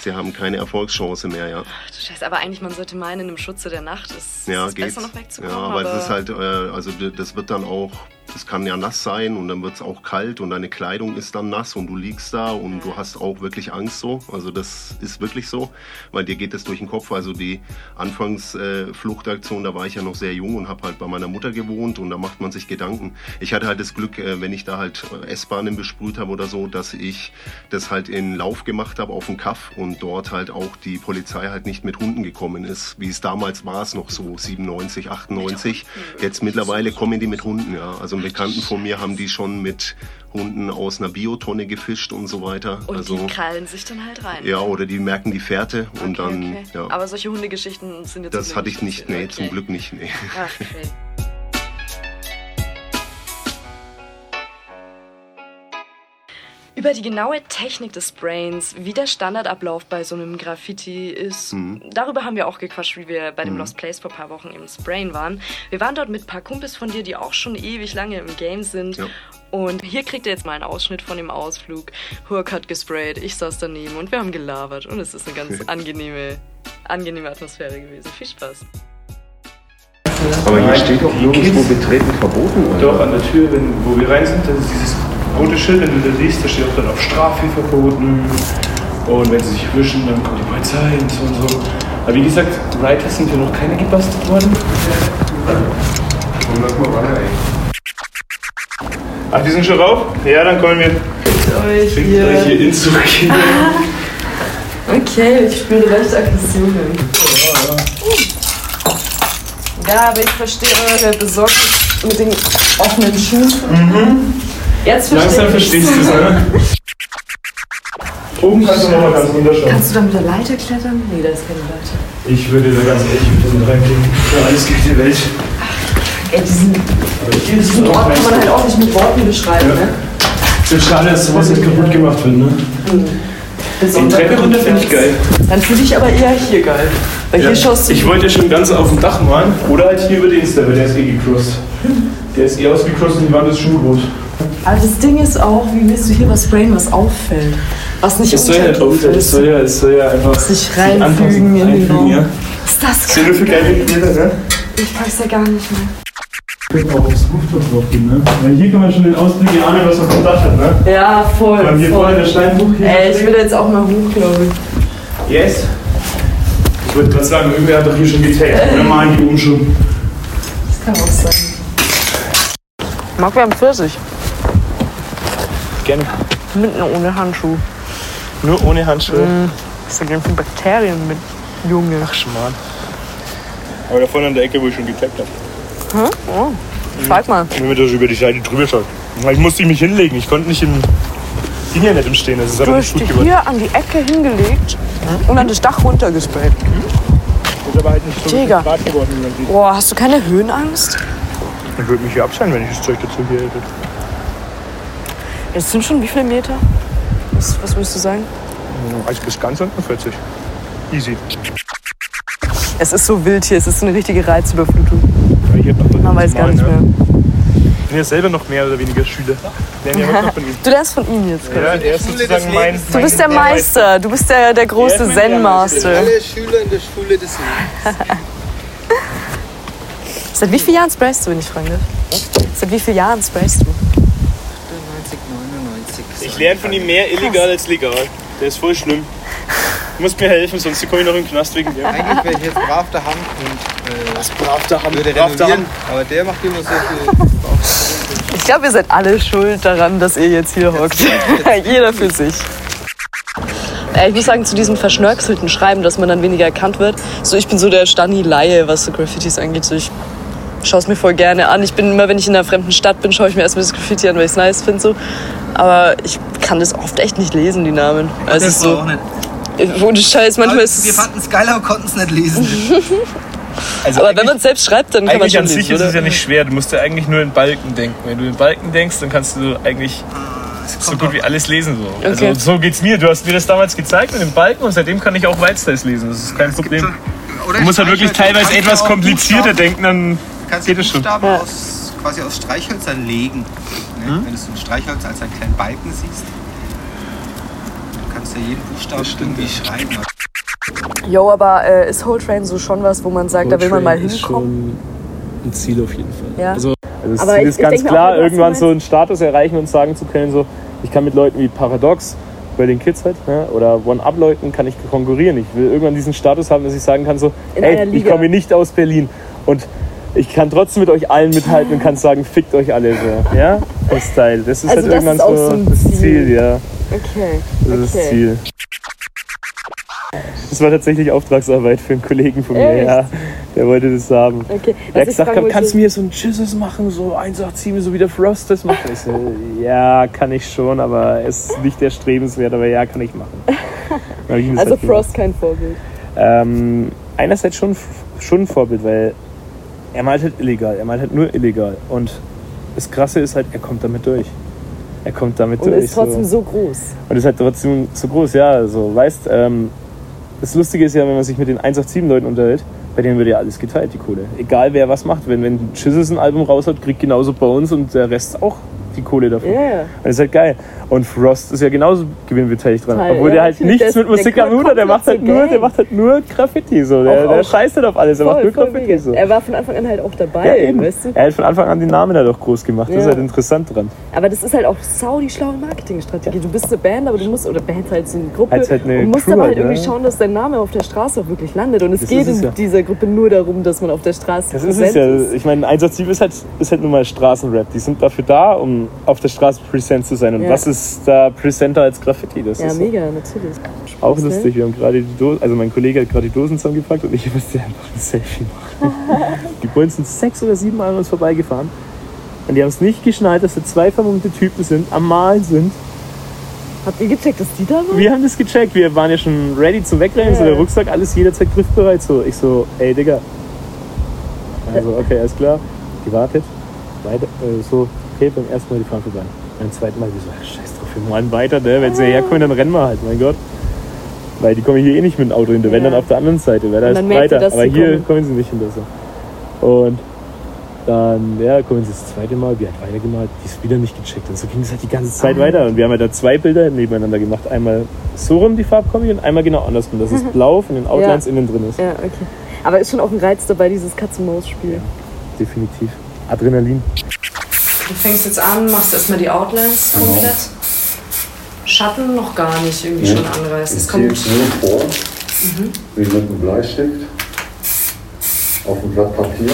Speaker 2: sie haben keine Erfolgschance mehr, ja.
Speaker 1: Ach du Scheiße, aber eigentlich, man sollte meinen, im Schutze der Nacht ist
Speaker 2: Ja,
Speaker 1: es
Speaker 2: geht's.
Speaker 1: besser noch wegzukommen.
Speaker 2: Ja, aber es ist halt, äh, also das wird dann auch, es kann ja nass sein und dann wird es auch kalt und deine Kleidung ist dann nass und du liegst da und du hast auch wirklich Angst so. Also das ist wirklich so, weil dir geht es durch den Kopf. Also die Anfangsfluchtaktion, äh, da war ich ja noch sehr jung und habe halt bei meiner Mutter gewohnt und da macht man sich Gedanken. Ich hatte halt das Glück, äh, wenn ich da halt S-Bahnen besprüht habe oder so, dass ich das halt in Lauf gemacht habe auf dem Kaff und dort halt auch die Polizei halt nicht mit Hunden gekommen ist, wie es damals war, es noch so 97, 98. Jetzt mittlerweile kommen die mit Hunden, ja. Also Bekannten von mir haben die schon mit Hunden aus einer Biotonne gefischt und so weiter.
Speaker 1: und
Speaker 2: also
Speaker 1: die krallen sich dann halt rein.
Speaker 2: ja, oder die merken die Fährte und
Speaker 1: Okay,
Speaker 2: dann
Speaker 1: okay.
Speaker 2: ja.
Speaker 1: Aber solche Hundegeschichten sind jetzt
Speaker 2: das hatte ich nicht, nee,
Speaker 1: Okay.
Speaker 2: zum Glück nicht, nee.
Speaker 1: Ach, okay. Über die genaue Technik des Brains, wie der Standardablauf bei so einem Graffiti ist,
Speaker 2: Mhm.
Speaker 1: darüber haben wir auch gequatscht, wie wir bei dem Lost Place vor ein paar Wochen im Sprain waren. Wir waren dort mit ein paar Kumpels von dir, die auch schon ewig lange im Game sind.
Speaker 2: Ja.
Speaker 1: Und hier kriegt ihr jetzt mal einen Ausschnitt von dem Ausflug. Hurk hat gesprayt, ich saß daneben und wir haben gelabert. Und es ist eine ganz angenehme, angenehme Atmosphäre gewesen. Viel Spaß.
Speaker 2: Aber hier steht doch nirgendwo betreten verboten.
Speaker 3: Doch, an der Tür, wenn, wo wir rein sind, das ist dieses rote Schild, wenn du das siehst, da steht auch dann auf Strafe verboten. Und wenn sie sich wischen, dann kommt die Polizei und so und so. Aber wie gesagt, Writers sind ja noch keine gebastelt worden. Ach, die sind schon rauf? Ja, dann kommen wir.
Speaker 1: Euch
Speaker 3: Findet euch hier in zurück.
Speaker 1: Okay, ich spüre recht Aggressionen. Ja, aber ich verstehe eure Besorgnis mit den offenen Schuhen. Jetzt
Speaker 3: Langsam verstehst du es, ne? Oben kannst du noch mal ganz runterschauen.
Speaker 1: Kannst du da mit der Leiter klettern? Nee, da ist keine Leiter.
Speaker 3: Ich würde da ganz ehrlich mit dem reinklicken. Für alles Geld der Welt.
Speaker 1: Ey, diesen, diesen Ort kann man halt auch nicht mit Worten beschreiben,
Speaker 3: Ja.
Speaker 1: ne?
Speaker 3: Es ist schade, dass sowas nicht kaputt gemacht wird, ne? Die
Speaker 1: Besonders
Speaker 3: Treppe runter finde ich geil.
Speaker 1: Dann finde ich aber eher hier geil. Weil hier schaust du.
Speaker 3: Ich wollte ja schon ganz auf dem Dach malen. Oder halt hier über den weil der ist eh gecrossed. Der ist eh ausgecrossed und die Wand ist schon groß.
Speaker 1: Aber das Ding ist auch, wie willst du hier was brain, was auffällt? Was nicht
Speaker 3: Das soll ja nicht das soll ja, das soll ja einfach
Speaker 1: Sich reinfügen
Speaker 3: anpassen,
Speaker 1: in den Raum.
Speaker 3: ja.
Speaker 1: ist das
Speaker 3: Das sind für geile Bilder, ne?
Speaker 1: Ich pack's ja gar nicht mehr.
Speaker 3: Wir können auch aufs Rooftop drauf gehen, ne? Weil hier kann man schon den Ausblick ahnen, was man vom Dach hat, ne?
Speaker 1: Ja, voll.
Speaker 3: Weil hier vorne der Steinbruch hier.
Speaker 1: Ey, ich will jetzt auch mal hoch, glaube ich.
Speaker 3: Yes. Ich würde gerade sagen, irgendwer hat doch hier schon getaggt. Oder malen die oben schon.
Speaker 1: Das kann auch sein. Mag wir haben Pfirsich.
Speaker 3: Gerne.
Speaker 1: Mit und ohne Handschuh.
Speaker 3: Nur ohne Handschuhe.
Speaker 1: Was ist da denn für Bakterien mit Junge?
Speaker 3: Ach, Schmarrn. Aber da vorne an der Ecke, wo ich schon getaggt habe.
Speaker 1: Oh, zeig mal.
Speaker 3: Wenn man das über die Seite drüber schaut. Ich musste mich hinlegen. Ich konnte nicht im. Ging ja nicht im Stehen. Das ist
Speaker 1: Du
Speaker 3: aber
Speaker 1: hast
Speaker 3: nicht gut
Speaker 1: dich
Speaker 3: geworden.
Speaker 1: hier an die Ecke hingelegt und an das Dach runtergesprayt.
Speaker 3: Das ist aber halt nicht so
Speaker 1: Digga.
Speaker 3: geworden, wie man sieht.
Speaker 1: Boah, hast du keine Höhenangst?
Speaker 3: Ich würde mich hier abschneiden, wenn ich das Zeug dazu hier hätte.
Speaker 1: Es sind schon wie viele Meter? Was, was würdest du sagen?
Speaker 3: Also bis ganz unten 40. Easy.
Speaker 1: Es ist so wild hier, es ist so eine richtige Reizüberflutung.
Speaker 3: Ja, hier hat
Speaker 1: Man weiß gar nicht
Speaker 3: ne?
Speaker 1: mehr.
Speaker 3: Ich bin ja selber noch mehr oder weniger Schüler. Lernen ja heute noch von ihm.
Speaker 1: Du lernst von ihm jetzt.
Speaker 3: Ja, er ist sozusagen mein.
Speaker 1: Du bist der Meister, du bist der, der große
Speaker 3: Er mein
Speaker 1: Zen-Master.
Speaker 4: Alle Schüler in der Schule des Lebens.
Speaker 1: Seit wie vielen Jahren sprayst du, wenn ich fragen darf? Seit wie vielen Jahren sprayst du?
Speaker 4: 98, 99.
Speaker 3: Ich lerne von ihm mehr illegal als legal. Der ist voll schlimm. Du musst mir helfen, sonst komme ich noch in den Knast wegen dir.
Speaker 4: Eigentlich wäre ich jetzt brav der Hand und äh,
Speaker 3: Was brav da haben,
Speaker 4: würde
Speaker 3: brav da
Speaker 4: renovieren,
Speaker 3: haben.
Speaker 4: aber der macht immer so viel.
Speaker 1: Ich glaube, ihr seid alle schuld daran, dass ihr jetzt hier hockt. Jeder für sich. Äh, Ich muss sagen, zu diesem verschnörkelten Schreiben, dass man dann weniger erkannt wird. So, ich bin so der Stani-Laie, was so Graffitis angeht. So, ich schaue es mir voll gerne an. Ich bin immer, wenn ich in einer fremden Stadt bin, schaue ich mir erstmal das Graffiti an, weil ich es nice finde. So. Aber ich kann das oft echt nicht lesen, die Namen. Also es ist so,
Speaker 5: nicht.
Speaker 1: ohne Scheiß, manchmal ist
Speaker 5: wir fanden es geil, aber konnten es nicht lesen.
Speaker 3: Also
Speaker 1: Aber wenn man es selbst schreibt, dann kann man
Speaker 3: Eigentlich
Speaker 1: schon
Speaker 3: an sich
Speaker 1: lesen,
Speaker 3: ist es ja nicht schwer. Du musst ja eigentlich nur in Balken denken. Wenn du in Balken denkst, dann kannst du eigentlich so gut wie alles lesen. So.
Speaker 1: Okay.
Speaker 3: Also so geht's mir. Du hast mir das damals gezeigt mit dem Balken und seitdem kann ich auch Whitestays lesen. Das ist kein Problem. Du musst halt wirklich teilweise etwas komplizierter denken, dann
Speaker 5: kannst
Speaker 3: geht
Speaker 5: den
Speaker 3: es schon.
Speaker 5: Buchstaben
Speaker 1: Ja.
Speaker 5: aus, quasi aus Streichhölzern legen. Ne? Wenn du so ein Streichholz als einen kleinen Balken siehst, du kannst ja jeden Buchstaben irgendwie schreiben.
Speaker 1: Jo, aber äh, ist Whole Train so schon was, wo man sagt, da will man mal
Speaker 3: ist
Speaker 1: hinkommen?
Speaker 3: schon ein Ziel auf jeden Fall.
Speaker 1: Ja.
Speaker 3: Also, also das
Speaker 1: Aber
Speaker 3: Ziel
Speaker 1: ich-
Speaker 3: ist
Speaker 1: ich
Speaker 3: ganz
Speaker 1: auch,
Speaker 3: klar,
Speaker 1: was du
Speaker 3: irgendwann so einen Status erreichen und sagen zu können, so, ich kann mit Leuten wie Paradox, bei den Kids halt, ne, oder One-Up-Leuten kann ich konkurrieren. Ich will irgendwann diesen Status haben, dass ich sagen kann, so,
Speaker 1: In
Speaker 3: ey, ich komme nicht aus Berlin und ich kann trotzdem mit euch allen mithalten und kann sagen, fickt euch alle so. Ja? Das Style. Das ist
Speaker 1: Also
Speaker 3: halt
Speaker 1: das
Speaker 3: irgendwann
Speaker 1: ist auch
Speaker 3: so
Speaker 1: so ein
Speaker 3: das
Speaker 1: Ziel.
Speaker 3: Ja.
Speaker 1: Okay.
Speaker 3: Das ist das
Speaker 1: okay.
Speaker 3: Ziel. Das war tatsächlich Auftragsarbeit für einen Kollegen von mir,
Speaker 1: Echt?
Speaker 3: ja. Der wollte das haben.
Speaker 1: Okay.
Speaker 3: Der
Speaker 1: Was
Speaker 3: hat gesagt,
Speaker 1: wollte-
Speaker 3: kannst du mir so ein Jesus machen, so 187, so wie der Frost das macht? Ich so, ja, kann ich schon, aber es ist nicht erstrebenswert, aber ja, kann ich machen. Ich
Speaker 1: Also
Speaker 3: halt gemacht.
Speaker 1: Frost kein Vorbild.
Speaker 3: Ähm, einerseits schon, schon ein Vorbild, weil er malt halt illegal, er malt halt nur illegal. Und das Krasse ist halt, er kommt damit durch. Er kommt damit
Speaker 1: Und
Speaker 3: durch.
Speaker 1: ist trotzdem
Speaker 3: so.
Speaker 1: so groß.
Speaker 3: Und ist halt trotzdem so groß, ja. Also, weißt, ähm, das Lustige ist ja, wenn man sich mit den 187-Leuten unterhält, bei denen wird ja alles geteilt, die Kohle. Egal wer was macht. Wenn, wenn Chisels ein Album raushaut, kriegt genauso Bones und der Rest auch die Kohle davon.
Speaker 1: Ja, ja.
Speaker 3: Und das ist halt geil. Und Frost ist ja genauso gewinnbeteiligt dran.
Speaker 1: Teil,
Speaker 3: Obwohl
Speaker 1: ja,
Speaker 3: der halt nichts mit Musik am Hut hat. Der macht halt nur, der macht halt nur Graffiti so. Der,
Speaker 1: Auch-
Speaker 3: der
Speaker 1: auch-
Speaker 3: scheißt halt auf alles. Der macht nur Graffiti so.
Speaker 1: Er war von Anfang an halt auch dabei,
Speaker 3: Ja, eben.
Speaker 1: weißt du?
Speaker 3: Er hat von Anfang an den Namen da doch groß gemacht. Das ist halt interessant dran.
Speaker 1: Aber das ist halt auch sau die schlaue Marketingstrategie. Du bist eine Band, aber du musst, oder Band halt so eine Gruppe,
Speaker 3: Als halt eine
Speaker 1: und musst
Speaker 3: Crew
Speaker 1: aber
Speaker 3: halt,
Speaker 1: halt irgendwie schauen, dass dein Name auf der Straße auch wirklich landet. Und es
Speaker 3: Das
Speaker 1: geht in dieser Gruppe nur darum, dass man auf der Straße
Speaker 3: Das ist es ja. Ich meine, 187 ist halt, ist halt nun mal Straßenrap. Die sind dafür da, um auf der Straße präsent zu sein. Und
Speaker 1: Ja.
Speaker 3: was ist da präsenter als Graffiti? Das
Speaker 1: Ja,
Speaker 3: ist
Speaker 1: mega, natürlich.
Speaker 3: auch
Speaker 1: ne?
Speaker 3: lustig. Wir haben gerade die Dosen, also mein Kollege hat gerade die Dosen zusammengepackt und ich musste einfach ein Selfie machen. die Bullen sind sechs oder sieben Mal an uns vorbeigefahren. Und die haben es nicht geschnallt, dass da zwei vermummte Typen sind, am Malen sind.
Speaker 1: Habt ihr gecheckt, dass die da waren?
Speaker 3: Wir haben das gecheckt, wir waren ja schon ready zum Wegrennen, so
Speaker 1: Ja.
Speaker 3: der Rucksack, alles jederzeit griffbereit. So, ich so, ey Digga. Also, okay, alles klar. Gewartet. Weiter, äh, so, okay, beim ersten Mal die fahren vorbei. Beim zweiten Mal, wir so, scheiß drauf, wir malen weiter, ne? Wenn sie herkommen, dann rennen wir halt, mein Gott. Weil die kommen hier eh nicht mit dem Auto hinter, wenn
Speaker 1: Ja.
Speaker 3: dann auf der anderen Seite, weil da ist breiter.
Speaker 1: dass
Speaker 3: Aber hier
Speaker 1: kommen.
Speaker 3: kommen sie nicht hinter so. Und dann, ja, kommen sie das zweite Mal, wir hat weitergemalt, die ist wieder nicht gecheckt. Und so ging es halt die ganze Zeit
Speaker 1: Ah.
Speaker 3: weiter. Und wir haben halt da zwei Bilder nebeneinander gemacht. Einmal so rum die Farbkombi und einmal genau andersrum, dass es blau von den Outlines innen drin ist.
Speaker 1: Ja, okay. Aber ist schon auch ein Reiz dabei, dieses Katz-und-Maus-Spiel.
Speaker 3: Definitiv. Adrenalin.
Speaker 1: Du fängst jetzt an, machst erstmal die Outlines
Speaker 2: Genau.
Speaker 1: komplett. Schatten noch gar nicht irgendwie schon anreißen. Es
Speaker 2: Ich
Speaker 1: kommt
Speaker 2: jetzt nur vor, wie mit einem Bleistift, auf ein Blatt Papier.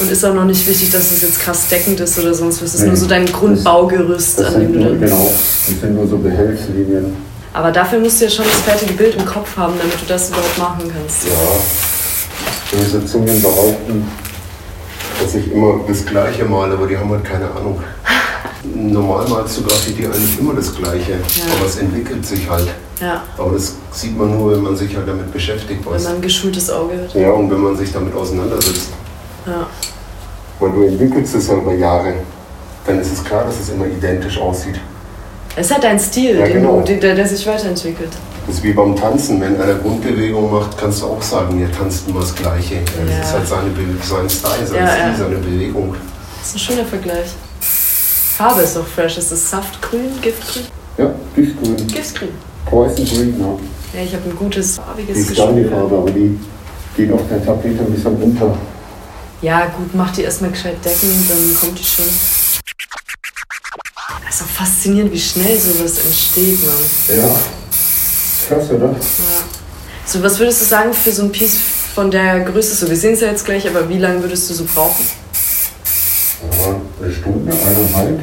Speaker 1: und ist auch noch nicht wichtig, dass es jetzt krass deckend ist oder sonst was. Es ist
Speaker 2: Nee.
Speaker 1: nur so dein Grundbaugerüst,
Speaker 2: Das
Speaker 1: an
Speaker 2: sind
Speaker 1: dem du dann.
Speaker 2: genau, das sind nur so Behelfslinien.
Speaker 1: Aber dafür musst du ja schon das fertige Bild im Kopf haben, damit du das überhaupt machen kannst.
Speaker 2: Ja, böse Zungen behaupten, dass ich immer das Gleiche male, aber die haben halt keine Ahnung. Normal malst du Graffiti eigentlich immer das Gleiche, aber es entwickelt sich halt.
Speaker 1: Ja,
Speaker 2: Aber das sieht man nur, wenn man sich halt damit beschäftigt.
Speaker 1: wenn man ein geschultes Auge hat.
Speaker 2: Ja, und wenn man sich damit auseinandersetzt.
Speaker 1: Ja.
Speaker 2: Weil du entwickelst es ja über Jahre. Dann ist es klar, dass es immer identisch aussieht.
Speaker 1: Es halt dein Stil,
Speaker 2: Ja,
Speaker 1: den
Speaker 2: genau.
Speaker 1: du, der, der sich weiterentwickelt.
Speaker 2: Das ist wie beim Tanzen. Wenn einer Grundbewegung macht, kannst du auch sagen, ihr tanzt immer das Gleiche. Das
Speaker 1: Ja.
Speaker 2: ist halt seine Be sein Style, sein
Speaker 1: Ja,
Speaker 2: Stil,
Speaker 1: ja.
Speaker 2: seine Bewegung.
Speaker 1: Das ist ein schöner Vergleich. Farbe ist auch fresh. Ist das Saftgrün, Giftgrün?
Speaker 2: Ja, Giftgrün.
Speaker 1: Giftgrün.
Speaker 2: Poison Green, ja.
Speaker 1: Ja, ich habe ein gutes
Speaker 2: Die
Speaker 1: farbiges
Speaker 2: ist gar die. Farbe, aber die geht auf der Tapete ein bisschen unter.
Speaker 1: Ja, gut, mach die erstmal gescheit decken, dann kommt die schon. Es ist auch faszinierend, wie schnell sowas entsteht, Mann.
Speaker 2: Ja, Klasse, oder?
Speaker 1: So, was würdest du sagen für so ein Piece von der Größe? So, wir sehen es ja jetzt gleich, aber wie lange würdest du so brauchen?
Speaker 2: Ja, eine Stunde, eineinhalb.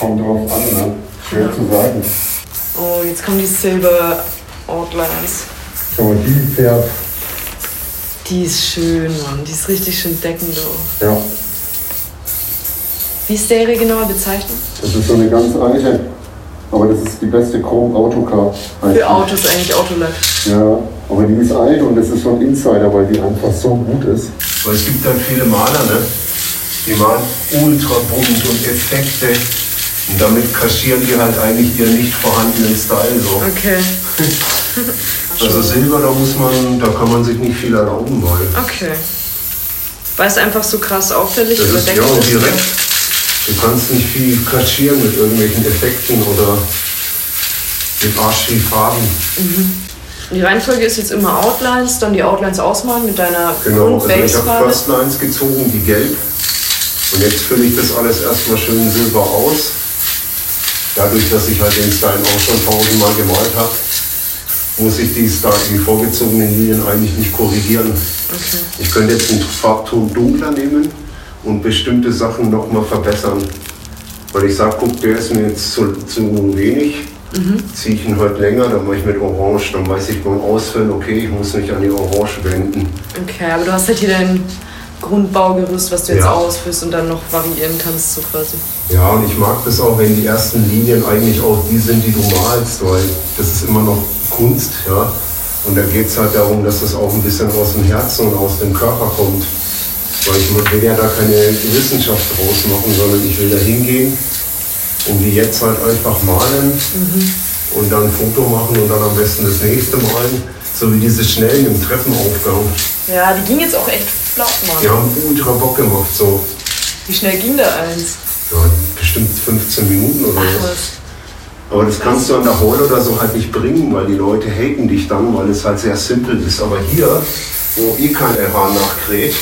Speaker 2: Kommt drauf an, ne? Schwer zu sagen.
Speaker 1: Oh, jetzt kommen die Silber Outlines.
Speaker 2: Mal, die fährt,
Speaker 1: Die ist schön, Mann. Die ist richtig schön deckend. Oh.
Speaker 2: ja,
Speaker 1: Wie ist der ihre genaue Bezeichnung?
Speaker 2: das ist so eine ganz alte. Aber das ist die beste Chrom-Autocar.
Speaker 1: Für Autos eigentlich Autolack.
Speaker 2: Ja, aber die ist alt und das ist so ein Insider, weil die einfach so gut ist. Weil es gibt dann viele Maler, ne? Die malen ultra bunt und Effekte. Und damit kaschieren die halt eigentlich ihren nicht vorhandenen Style so.
Speaker 1: Okay.
Speaker 2: Also Silber, da muss man, da kann man sich nicht viel erlauben, weil
Speaker 1: Okay. Weil es einfach so krass auffällig
Speaker 2: das
Speaker 1: oder
Speaker 2: ist ja direkt. Du kannst nicht viel kaschieren mit irgendwelchen Effekten oder mit arschviel Farben.
Speaker 1: Die Reihenfolge ist jetzt immer Outlines, dann die Outlines ausmalen mit deiner
Speaker 2: Genau, also ich habe
Speaker 1: Grundbasefarbe.
Speaker 2: First Lines gezogen, die gelb. Und jetzt fülle ich das alles erstmal schön silber aus. Dadurch, dass ich halt den Stein auch schon tausendmal gemalt habe, muss ich die, Style, die vorgezogenen Linien eigentlich nicht korrigieren.
Speaker 1: Okay.
Speaker 2: Ich könnte jetzt einen Farbton dunkler nehmen und bestimmte Sachen nochmal verbessern. Weil ich sage, guck, der ist mir jetzt zu, zu wenig. Ziehe ich ihn heute länger, dann mache ich mit Orange. Dann weiß ich beim Ausfüllen, okay, ich muss nicht an die Orange wenden.
Speaker 1: Okay, aber du hast halt hier dein Grundbaugerüst, was du jetzt
Speaker 2: Ja.
Speaker 1: ausführst und dann noch variieren kannst, so quasi.
Speaker 2: Ja, und ich mag das auch, wenn die ersten Linien eigentlich auch die sind, die du malst, weil das ist immer noch Kunst, ja. Und da geht es halt darum, dass das auch ein bisschen aus dem Herzen und aus dem Körper kommt. Weil ich will ja da keine Wissenschaft draus machen, sondern ich will da hingehen und wie jetzt halt einfach malen und dann ein Foto machen und dann am besten das nächste malen. So wie diese Schnellen im Treppenaufgang.
Speaker 1: Ja, die ging jetzt auch echt flott, Mann.
Speaker 2: Die haben ultra Bock gemacht, so
Speaker 1: Wie schnell ging da eins?
Speaker 2: ja, bestimmt 15 Minuten oder
Speaker 1: Ach
Speaker 2: so.
Speaker 1: was.
Speaker 2: Aber das kannst du an der Hall oder so halt nicht bringen, weil die Leute haten dich dann, weil es halt sehr simpel ist. Aber hier, wo eh kein RH nachkräht,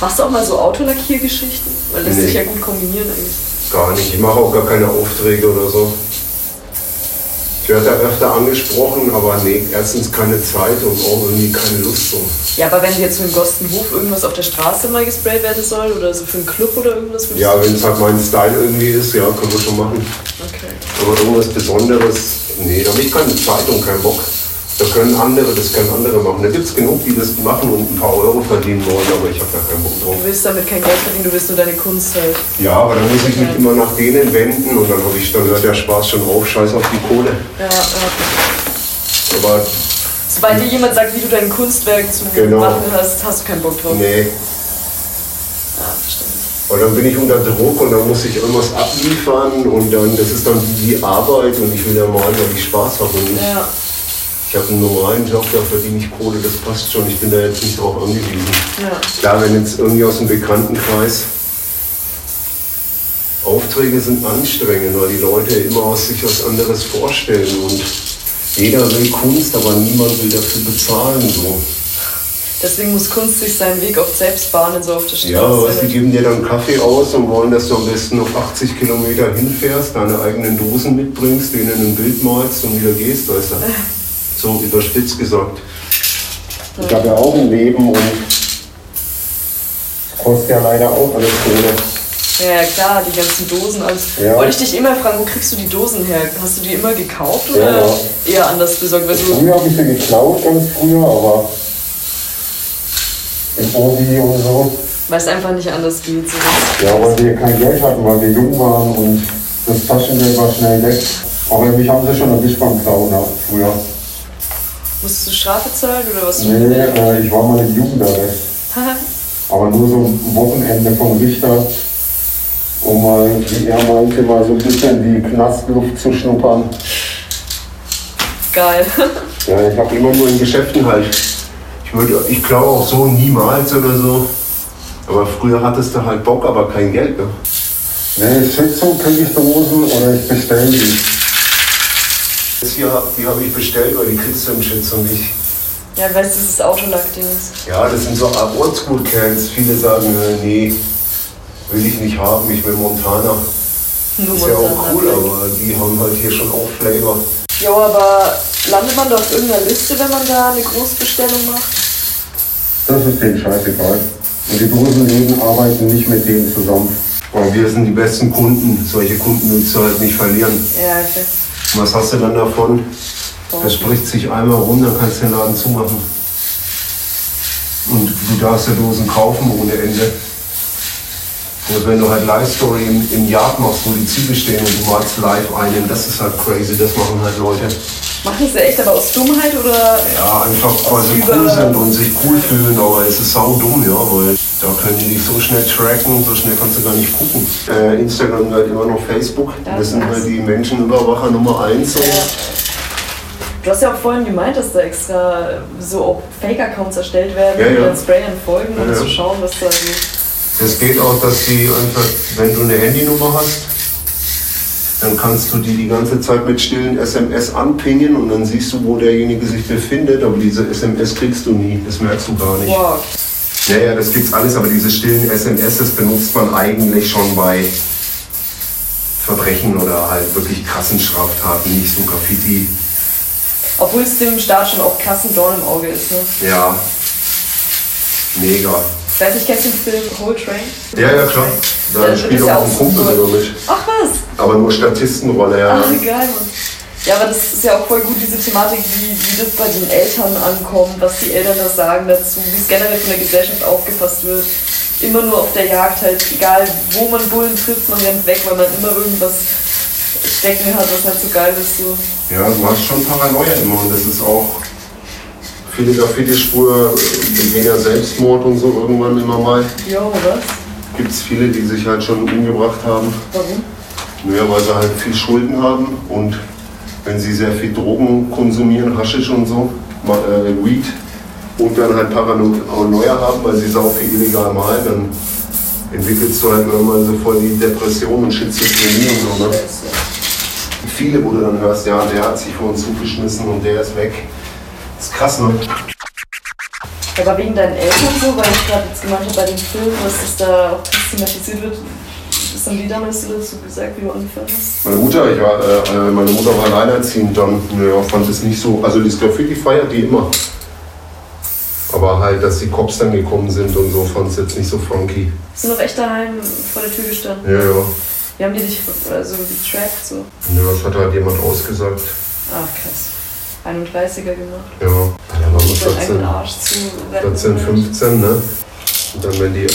Speaker 1: Machst du auch mal so Autolackiergeschichten? Weil das
Speaker 2: Nee.
Speaker 1: sich ja gut kombinieren eigentlich.
Speaker 2: gar nicht. Ich mache auch gar keine Aufträge oder so. Ich werde da öfter angesprochen, aber nee, erstens keine Zeit und auch irgendwie keine Lust so.
Speaker 1: Ja, aber wenn jetzt für den Gostenhof irgendwas auf der Straße mal gesprayt werden soll oder so für einen Club oder irgendwas,
Speaker 2: Ja, wenn es halt mein Style irgendwie ist, ja, können wir schon machen.
Speaker 1: Okay.
Speaker 2: Aber irgendwas Besonderes, nee, da habe ich keine Zeit und keinen Bock. Da können andere, das können andere machen. Da gibt es genug, die das machen und ein paar Euro verdienen wollen, aber ich habe da keinen Bock drauf.
Speaker 1: Du willst damit kein Geld verdienen, du willst nur deine Kunst halt.
Speaker 2: Ja, aber dann muss ich mich immer nach denen wenden und dann habe ich, dann hört der Spaß schon auf, scheiß auf die Kohle.
Speaker 1: Ja, ja.
Speaker 2: Aber
Speaker 1: Sobald dir jemand sagt, wie du dein Kunstwerk zu
Speaker 2: Genau.
Speaker 1: machen hast, hast du keinen Bock drauf.
Speaker 2: nee,
Speaker 1: Ja, verständlich.
Speaker 2: weil dann bin ich unter Druck und dann muss ich irgendwas abliefern und dann, das ist dann die Arbeit und ich will ja malen, weil ich Spaß habe und nicht.
Speaker 1: Ja,
Speaker 2: Ich habe einen normalen Job, da verdiene ich Kohle, das passt schon, ich bin da jetzt nicht drauf angewiesen.
Speaker 1: ja.
Speaker 2: Klar, wenn jetzt irgendwie aus dem Bekanntenkreis Aufträge sind anstrengend, weil die Leute immer aus sich was anderes vorstellen und jeder will Kunst, aber niemand will dafür bezahlen. So.
Speaker 1: Deswegen muss Kunst sich seinen Weg oft selbst bahnen, so auf der Straße.
Speaker 2: Ja, aber was, die geben dir dann Kaffee aus und wollen, dass du am besten noch 80 Kilometer hinfährst, deine eigenen Dosen mitbringst, denen ein Bild malst und wieder gehst, weißt du. So überspitzt gesagt. Ich habe ja auch ein Leben und kostet ja leider auch alles Kohle.
Speaker 1: Ja, klar, die ganzen Dosen, alles.
Speaker 2: Ja.
Speaker 1: Wollte ich dich immer fragen, wo kriegst du die Dosen her? Hast du die immer gekauft
Speaker 2: Ja,
Speaker 1: oder
Speaker 2: ja.
Speaker 1: eher anders besorgt? Weil du,
Speaker 2: Früher habe ich sie geklaut, ganz früher, aber im Obi und so.
Speaker 1: weil es einfach nicht anders geht. So.
Speaker 2: Ja, weil wir kein Geld hatten, weil wir jung waren und das Taschengeld war schnell weg. Aber mich haben sie schon erwischt beim Klauen ja, früher.
Speaker 1: Musstest du Strafe zahlen oder was?
Speaker 2: Nee, äh, ich war mal im Jugendarrest. Aber nur so ein Wochenende vom Richter, um mal, wie er meinte, mal so ein bisschen die Knastluft zu schnuppern.
Speaker 1: Geil.
Speaker 2: Ja, ich habe immer nur in Geschäften halt. Ich, würde, ich klaue auch so niemals oder so. Aber früher hattest du halt Bock, aber kein Geld. Ne? Nee, Schützung kriege ich Dosen oder ich bestelle die. Das hier, die habe ich bestellt, weil die kriegst du im Schützung nicht.
Speaker 1: Ja, weißt du, Autolack-Ding ist.
Speaker 2: Ja, das sind so Oldschool-Cans. Viele sagen, äh, nee, will ich nicht haben, ich will Montana.
Speaker 1: Nur
Speaker 2: Ist ja auch cool, aber die haben halt hier schon auch Flavor.
Speaker 1: Jo, aber landet man doch auf irgendeiner Liste, wenn man da eine Großbestellung macht?
Speaker 2: Das ist denen scheißegal. Und die Dosenläden arbeiten nicht mit denen zusammen. Aber wir sind die besten Kunden. Solche Kunden willst du halt nicht verlieren.
Speaker 1: Ja, okay.
Speaker 2: Was hast du dann davon? Das spricht sich einmal rum, dann kannst du den Laden zumachen. Und du darfst ja Dosen kaufen ohne Ende. Und wenn du halt Live-Story im, im Yard machst, wo die Züge stehen und du malst live einen, das ist halt crazy, das machen halt Leute.
Speaker 1: Machen sie echt aber aus Dummheit oder?
Speaker 2: Ja, einfach weil sie cool sind und sich cool fühlen, aber es ist sau dumm, ja, weil da können die dich so schnell tracken, so schnell kannst du gar nicht gucken. Äh, Instagram halt immer noch Facebook,
Speaker 1: Ja,
Speaker 2: das sind halt die Menschenüberwacher Nummer eins. So.
Speaker 1: Du hast ja auch vorhin gemeint, dass da extra so auch Fake-Accounts erstellt werden,
Speaker 2: Ja,
Speaker 1: die
Speaker 2: ja.
Speaker 1: dann Sprayern folgen, um
Speaker 2: Ja, ja.
Speaker 1: zu schauen, was da so.
Speaker 2: Es geht auch, dass die einfach, wenn du eine Handynummer hast, dann kannst du die die ganze Zeit mit stillen SMS anpingen und dann siehst du, wo derjenige sich befindet, aber diese SMS kriegst du nie, das merkst du gar nicht.
Speaker 1: Wow.
Speaker 2: Ja, ja, das gibt's alles, aber diese stillen SMS, das benutzt man eigentlich schon bei Verbrechen oder halt wirklich krassen Straftaten, nicht so Graffiti.
Speaker 1: Obwohl es dem Staat schon auch krass ein Dorn im Auge ist, ne?
Speaker 2: Ja, mega.
Speaker 1: Ich weiß nicht, kennst du den Film Whole Train?
Speaker 2: Ja, ja, klar. Da
Speaker 1: Ja,
Speaker 2: spielt auch ein Kumpel sogar mit.
Speaker 1: Ach was!
Speaker 2: Aber nur Statistenrolle, ja.
Speaker 1: Ach, geil, Mann. Ja, aber das ist ja auch voll gut, diese Thematik, wie, wie das bei den Eltern ankommt, was die Eltern da sagen dazu, wie es generell von der Gesellschaft aufgefasst wird. Immer nur auf der Jagd halt, egal wo man Bullen trifft, man rennt weg, weil man immer irgendwas stecken hat, was nicht so geil ist. So.
Speaker 2: Ja, du hast schon Paranoia immer und das ist auch. Viele Graffiti-Spur begehen ja Selbstmord und so irgendwann immer mal.
Speaker 1: Jo, was?
Speaker 2: Gibt es viele, die sich halt schon umgebracht haben.
Speaker 1: Warum?
Speaker 2: Naja, weil sie halt viel Schulden haben und wenn sie sehr viel Drogen konsumieren, Haschisch und so, äh, Weed, und dann halt Paranoia haben, weil sie sau viel illegal malen, dann entwickelst du halt irgendwann so voll die Depression und Schizophrenie und so. Ne? Viele, wo du dann hörst, ja, der hat sich vor uns zugeschmissen und der ist weg. Das ist krass, ne?
Speaker 1: Aber wegen deinen Eltern so, weil ich gerade jetzt gemeint habe bei dem Film, dass es da auch thematisiert wird, was haben die damals so dazu gesagt, wie du angefangen hast?
Speaker 2: Meine Mutter, ich war, äh, meine Mutter war alleinerziehend, dann naja, fand es nicht so. Also das Graffiti feiert die immer. Aber halt, dass die Cops dann gekommen sind und so, fand es jetzt nicht so funky.
Speaker 1: Du noch echt daheim vor der Tür gestanden?
Speaker 2: Ja, ja.
Speaker 1: Wie haben die dich also getrackt so?
Speaker 2: Ja, das hat halt jemand ausgesagt.
Speaker 1: Ach krass. 31er gemacht.
Speaker 2: Ja, da waren wir
Speaker 1: Deinen eigenen
Speaker 2: 14,
Speaker 1: Arsch zu retten.
Speaker 2: 14, 15, ne? Und dann, wenn, die,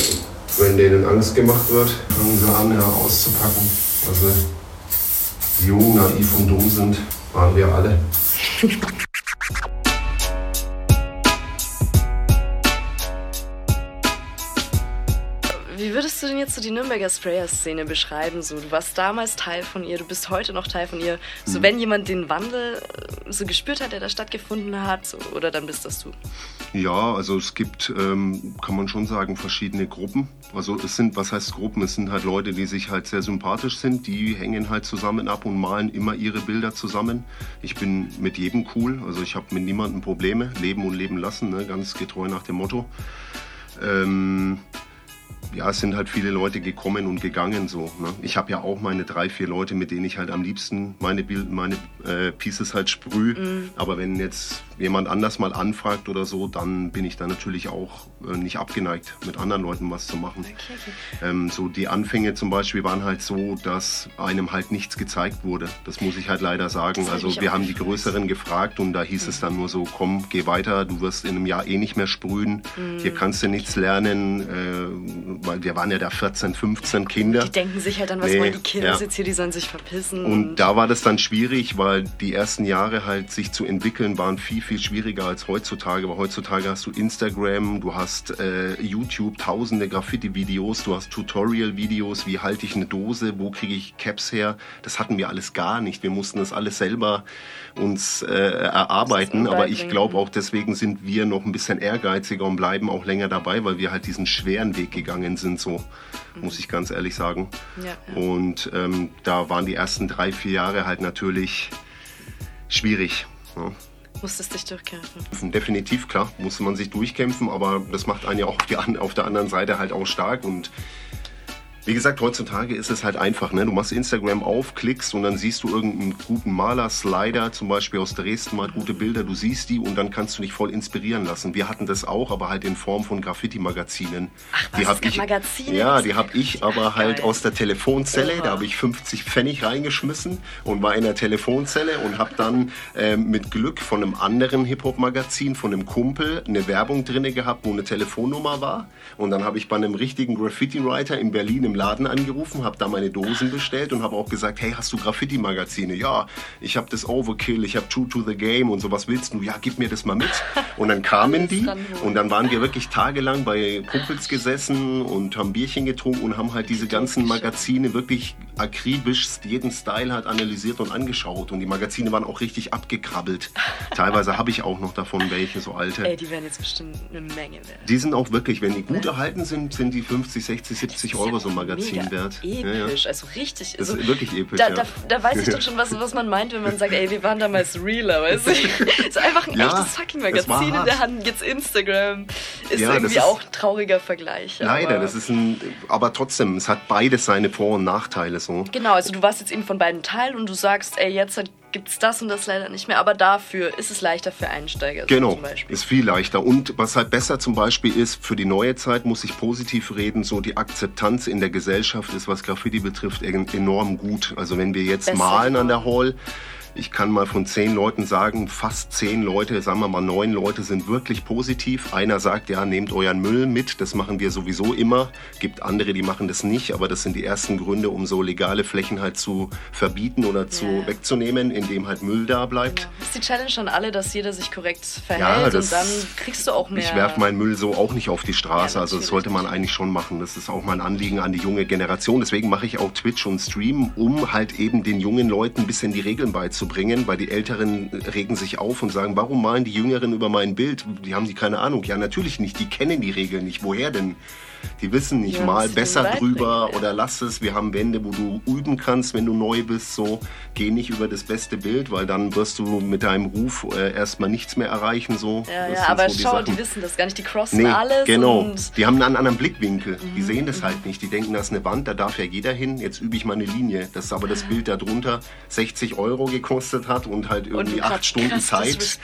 Speaker 2: wenn denen Angst gemacht wird, fangen sie an, ja, auszupacken. Also, jung, naiv und dumm sind, waren wir alle.
Speaker 1: Wie würdest du denn jetzt so die Nürnberger Sprayer-Szene beschreiben? So, du warst damals Teil von ihr, du bist heute noch Teil von ihr. So, wenn jemand den Wandel äh, so gespürt hat, der da stattgefunden hat, so, oder dann bist das du.
Speaker 2: Ja, also es gibt, ähm, kann man schon sagen, verschiedene Gruppen. Also es sind, was heißt Gruppen? Es sind halt Leute, die sich halt sehr sympathisch sind, die hängen halt zusammen ab und malen immer ihre Bilder zusammen. Ich bin mit jedem cool, also ich habe mit niemandem Probleme, leben und leben lassen, ne? ganz getreu nach dem Motto. Ähm, ja, es sind halt viele Leute gekommen und gegangen so. Ne? Ich habe ja auch meine drei, vier Leute, mit denen ich halt am liebsten meine, meine äh, Pieces halt sprühe. Aber wenn jetzt jemand anders mal anfragt oder so, dann bin ich da natürlich auch äh, nicht abgeneigt, mit anderen Leuten was zu machen. Ähm, so die Anfänge zum Beispiel waren halt so, dass einem halt nichts gezeigt wurde. Das muss ich halt leider sagen. Also wir haben die. Größeren gefragt und da hieß es dann nur so, komm, geh weiter, du wirst in einem Jahr eh nicht mehr sprühen, hier
Speaker 1: Mhm.
Speaker 2: kannst du nichts lernen, äh, weil wir waren ja da 14, 15 Kinder.
Speaker 1: Die denken sich halt dann, was
Speaker 2: Nee,
Speaker 1: wollen die Kinder
Speaker 2: ja.
Speaker 1: jetzt hier, die sollen sich verpissen.
Speaker 2: Und da war das dann schwierig, weil die ersten Jahre halt sich zu entwickeln waren viel, viel schwieriger als heutzutage. Aber heutzutage hast du Instagram, du hast äh, YouTube, tausende Graffiti-Videos, du hast Tutorial-Videos, wie halte ich eine Dose, wo kriege ich Caps her. Das hatten wir alles gar nicht. Wir mussten das alles selber uns äh, erarbeiten. Aber ich glaube auch deswegen sind wir noch ein bisschen ehrgeiziger und bleiben auch länger dabei, weil wir halt diesen schweren Weg gegangen sind, so muss ich ganz ehrlich sagen.
Speaker 1: Ja, ja.
Speaker 2: Und ähm, da waren die ersten drei, vier Jahre halt natürlich schwierig. Ja.
Speaker 1: Musstest dich durchkämpfen.
Speaker 2: Definitiv, klar, musste man sich durchkämpfen, aber das macht einen ja auch auf, die, auf der anderen Seite halt auch stark. Und Wie gesagt, heutzutage ist es halt einfach. Ne? Du machst Instagram auf, klickst und dann siehst du irgendeinen guten Maler, Slider, zum Beispiel aus Dresden, mal gute Bilder. Du siehst die und dann kannst du dich voll inspirieren lassen. Wir hatten das auch, aber halt in Form von Graffiti-Magazinen.
Speaker 1: Ach, was,
Speaker 2: die
Speaker 1: es
Speaker 2: hab ich,
Speaker 1: Magazine?
Speaker 2: Ja, die
Speaker 1: ist
Speaker 2: habe ich aber
Speaker 1: Ach,
Speaker 2: halt aus der Telefonzelle.
Speaker 1: Oha.
Speaker 2: Da habe ich 50 Pfennig reingeschmissen und war in der Telefonzelle und habe dann ähm, mit Glück von einem anderen Hip-Hop-Magazin, von einem Kumpel, eine Werbung drinne gehabt, wo eine Telefonnummer war. Und dann habe ich bei einem richtigen Graffiti-Writer in Berlin im Laden angerufen, habe da meine Dosen bestellt und habe auch gesagt, hey, hast du Graffiti-Magazine? Ja, ich habe das Overkill, ich habe True to the Game und so, was willst du? Ja, gib mir das mal mit. Und dann kamen die und dann waren wir wirklich tagelang bei Kumpels gesessen und haben Bierchen getrunken und haben halt diese ganzen Magazine wirklich akribisch jeden Style halt analysiert und angeschaut. Und die Magazine waren auch richtig abgekrabbelt. Teilweise habe ich auch noch davon welche, so alte.
Speaker 1: Ey, die werden jetzt bestimmt eine Menge wert.
Speaker 2: Die sind auch wirklich, wenn die gut erhalten sind, sind die 50, 60, 70 Euro so ein Magazin wert. Ja, ja.
Speaker 1: Episch, also richtig.
Speaker 2: Das
Speaker 1: Also,
Speaker 2: ist wirklich episch.
Speaker 1: da,
Speaker 2: ja.
Speaker 1: da, da weiß ich doch schon, was, was man meint, wenn man sagt, ey, wir waren damals realer, weißt du? ist einfach ein echtes fucking Magazin in der Hand. Jetzt Instagram ist irgendwie
Speaker 2: ist-
Speaker 1: auch ein trauriger Vergleich.
Speaker 2: Leider,
Speaker 1: aber-
Speaker 2: das ist ein, aber trotzdem, es hat beides seine Vor- und Nachteile so.
Speaker 1: Genau, also du warst jetzt eben von beiden Teil und du sagst, ey, jetzt gibt es das und das leider nicht mehr, aber dafür ist es leichter für Einsteiger
Speaker 2: Genau,
Speaker 1: zum Beispiel.
Speaker 2: ist viel leichter. Und was halt besser zum Beispiel ist, für die neue Zeit muss ich positiv reden, so die Akzeptanz in der Gesellschaft ist, was Graffiti betrifft, en- enorm gut. Also wenn wir jetzt
Speaker 1: Besser
Speaker 2: malen an der. Hall, ich kann mal von zehn Leuten sagen, fast zehn Leute, sagen wir mal neun Leute sind wirklich positiv. Einer sagt, ja, nehmt euren Müll mit, das machen wir sowieso immer. Gibt andere, die machen das nicht, aber das sind die ersten Gründe, um so legale Flächen halt zu verbieten oder zu
Speaker 1: Ja.
Speaker 2: wegzunehmen, indem halt Müll da bleibt.
Speaker 1: Genau. Ist die Challenge an alle, dass jeder sich korrekt verhält
Speaker 2: Ja,
Speaker 1: und dann kriegst du auch mehr.
Speaker 2: Ich werfe meinen Müll so auch nicht auf die Straße.
Speaker 1: Ja,
Speaker 2: also das sollte man eigentlich schon machen. Das ist auch mein Anliegen an die junge Generation. Deswegen mache ich auch Twitch und Stream, um halt eben den jungen Leuten ein bisschen die Regeln beizubringen, weil die Älteren regen sich auf und sagen, warum malen die Jüngeren über mein Bild? Die haben die keine Ahnung. Ja, natürlich nicht. Die kennen die Regeln nicht. Woher denn? Die wissen nicht,
Speaker 1: Ja,
Speaker 2: mal besser drüber oder lass es. Wir haben Wände, wo du üben kannst, wenn du neu bist. So, geh nicht über das beste Bild, weil dann wirst du mit deinem Ruf äh, erstmal nichts mehr erreichen. So.
Speaker 1: ja, ja, aber
Speaker 2: so die
Speaker 1: schau,
Speaker 2: Sachen.
Speaker 1: die wissen das gar nicht. Die crossen
Speaker 2: Nee,
Speaker 1: alles
Speaker 2: genau.
Speaker 1: und
Speaker 2: Die haben einen anderen Blickwinkel. Die
Speaker 1: Mhm,
Speaker 2: sehen das halt nicht. Die denken, das ist eine Wand, da darf ja jeder hin. Jetzt übe ich mal eine Linie. Das ist aber das Bild darunter 60 Euro gekostet hat und halt irgendwie
Speaker 1: grad
Speaker 2: acht Stunden Zeit.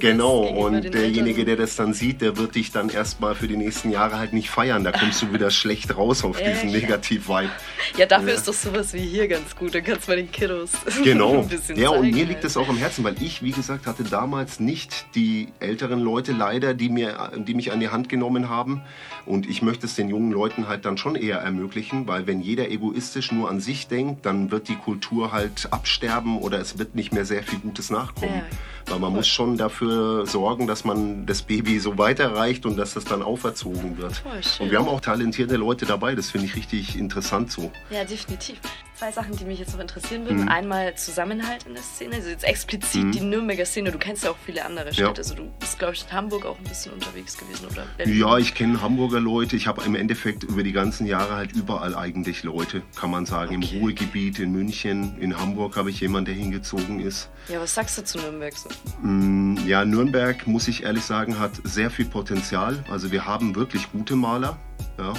Speaker 2: Genau. Und derjenige, der das dann sieht, der wird dich dann erstmal für die nächsten Jahre halt nicht feiern. Da kommst du wieder schlecht raus auf diesen. Negativ-Vibe.
Speaker 1: Ja, dafür
Speaker 2: Ja.
Speaker 1: ist doch sowas wie hier ganz gut. Dann kannst du mal den Kiddos
Speaker 2: Genau.
Speaker 1: ein bisschen
Speaker 2: Ja, und mir
Speaker 1: halt.
Speaker 2: liegt es auch am Herzen, weil ich, wie gesagt, hatte damals nicht die älteren Leute leider, die, mir, die mich an die Hand genommen haben. Und ich möchte es den jungen Leuten halt dann schon eher ermöglichen, weil wenn jeder egoistisch nur an sich denkt, dann wird die Kultur halt absterben oder es wird nicht mehr sehr viel Gutes nachkommen.
Speaker 1: Ja.
Speaker 2: Weil man muss schon dafür sorgen, dass man das Baby so weiterreicht und dass das dann auferzogen wird.
Speaker 1: Voll schön.
Speaker 2: Und wir haben auch talentierte Leute dabei, das finde ich richtig interessant so.
Speaker 1: Ja, definitiv. Zwei Sachen, die mich jetzt noch interessieren würden. Einmal Zusammenhalt in der Szene, also jetzt explizit die Nürnberger Szene. Du kennst ja auch viele andere Städte.
Speaker 2: Ja.
Speaker 1: Also du bist, glaube ich, in Hamburg auch ein bisschen unterwegs gewesen, oder?
Speaker 2: Ja, ich kenne Hamburger Leute. Ich habe im Endeffekt über die ganzen Jahre halt überall eigentlich Leute, kann man sagen.
Speaker 1: Okay.
Speaker 2: Im Ruhrgebiet, in München, in Hamburg habe ich jemanden, der hingezogen ist.
Speaker 1: Ja, was sagst du zu Nürnberg so?
Speaker 2: Mm, Ja, Nürnberg, muss ich ehrlich sagen, hat sehr viel Potenzial. Also wir haben wirklich gute Maler. Ja.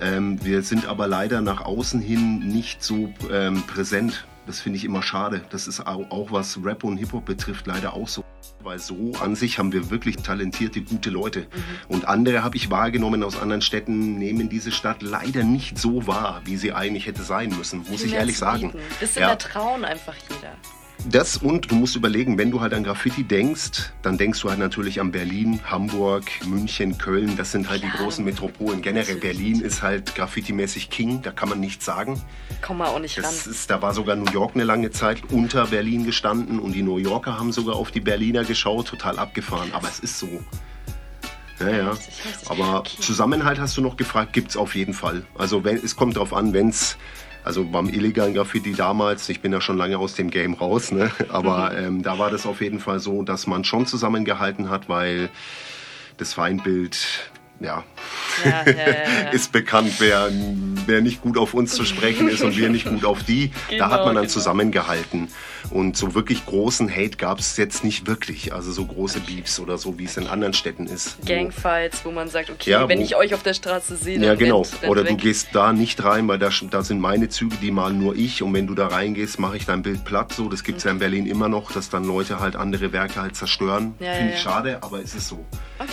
Speaker 2: Ähm, wir sind aber leider nach außen hin nicht so ähm, präsent. Das finde ich immer schade. Das ist auch, auch was Rap und Hip-Hop betrifft leider auch so. Weil so an sich haben wir wirklich talentierte, gute Leute. Und andere habe ich wahrgenommen aus anderen Städten, nehmen diese Stadt leider nicht so wahr, wie sie eigentlich hätte sein müssen, muss ich ehrlich sagen.
Speaker 1: Bisschen
Speaker 2: Ja.
Speaker 1: mehr trauen einfach jeder.
Speaker 2: Das und du musst überlegen, wenn du halt an Graffiti denkst, dann denkst du halt natürlich an Berlin, Hamburg, München, Köln. Das sind halt die
Speaker 1: Klar.
Speaker 2: großen Metropolen. Generell. Berlin ist halt graffitimäßig King, da kann man nichts sagen.
Speaker 1: Komm mal auch nicht ran.
Speaker 2: Das ist, da war sogar New York eine lange Zeit unter Berlin gestanden und die New Yorker haben sogar auf die Berliner geschaut, total abgefahren. Aber es ist so. Ja, ja. Aber. Zusammenhalt hast du noch gefragt, gibt's auf jeden Fall. Also wenn, es kommt drauf an, wenn's also beim illegalen Graffiti damals, ich bin ja schon lange aus dem Game raus, ne? aber ähm, da war das auf jeden Fall so, dass man schon zusammengehalten hat, weil das Feindbild, ja,
Speaker 1: Ja, ja, ja,
Speaker 2: ist bekannt, wer, wer nicht gut auf uns zu sprechen ist und wer nicht gut auf die. da hat
Speaker 1: Genau,
Speaker 2: man dann
Speaker 1: genau.
Speaker 2: zusammengehalten. Und so wirklich großen Hate gab es jetzt nicht wirklich. Also so große Beefs oder so, wie es in anderen Städten ist.
Speaker 1: Gangfights, wo man sagt, okay,
Speaker 2: Ja,
Speaker 1: wenn
Speaker 2: wo-
Speaker 1: ich euch auf der Straße sehe,
Speaker 2: Ja,
Speaker 1: dann
Speaker 2: genau.
Speaker 1: rennt, rennt
Speaker 2: Oder du
Speaker 1: weg.
Speaker 2: gehst da nicht rein, weil da, da sind meine Züge, die malen nur ich. Und wenn du da reingehst, mache ich dein Bild platt. So, das gibt es ja in Berlin immer noch, dass dann Leute halt andere Werke halt zerstören.
Speaker 1: Ja,
Speaker 2: Finde
Speaker 1: ja,
Speaker 2: ich
Speaker 1: ja.
Speaker 2: schade, aber es ist so.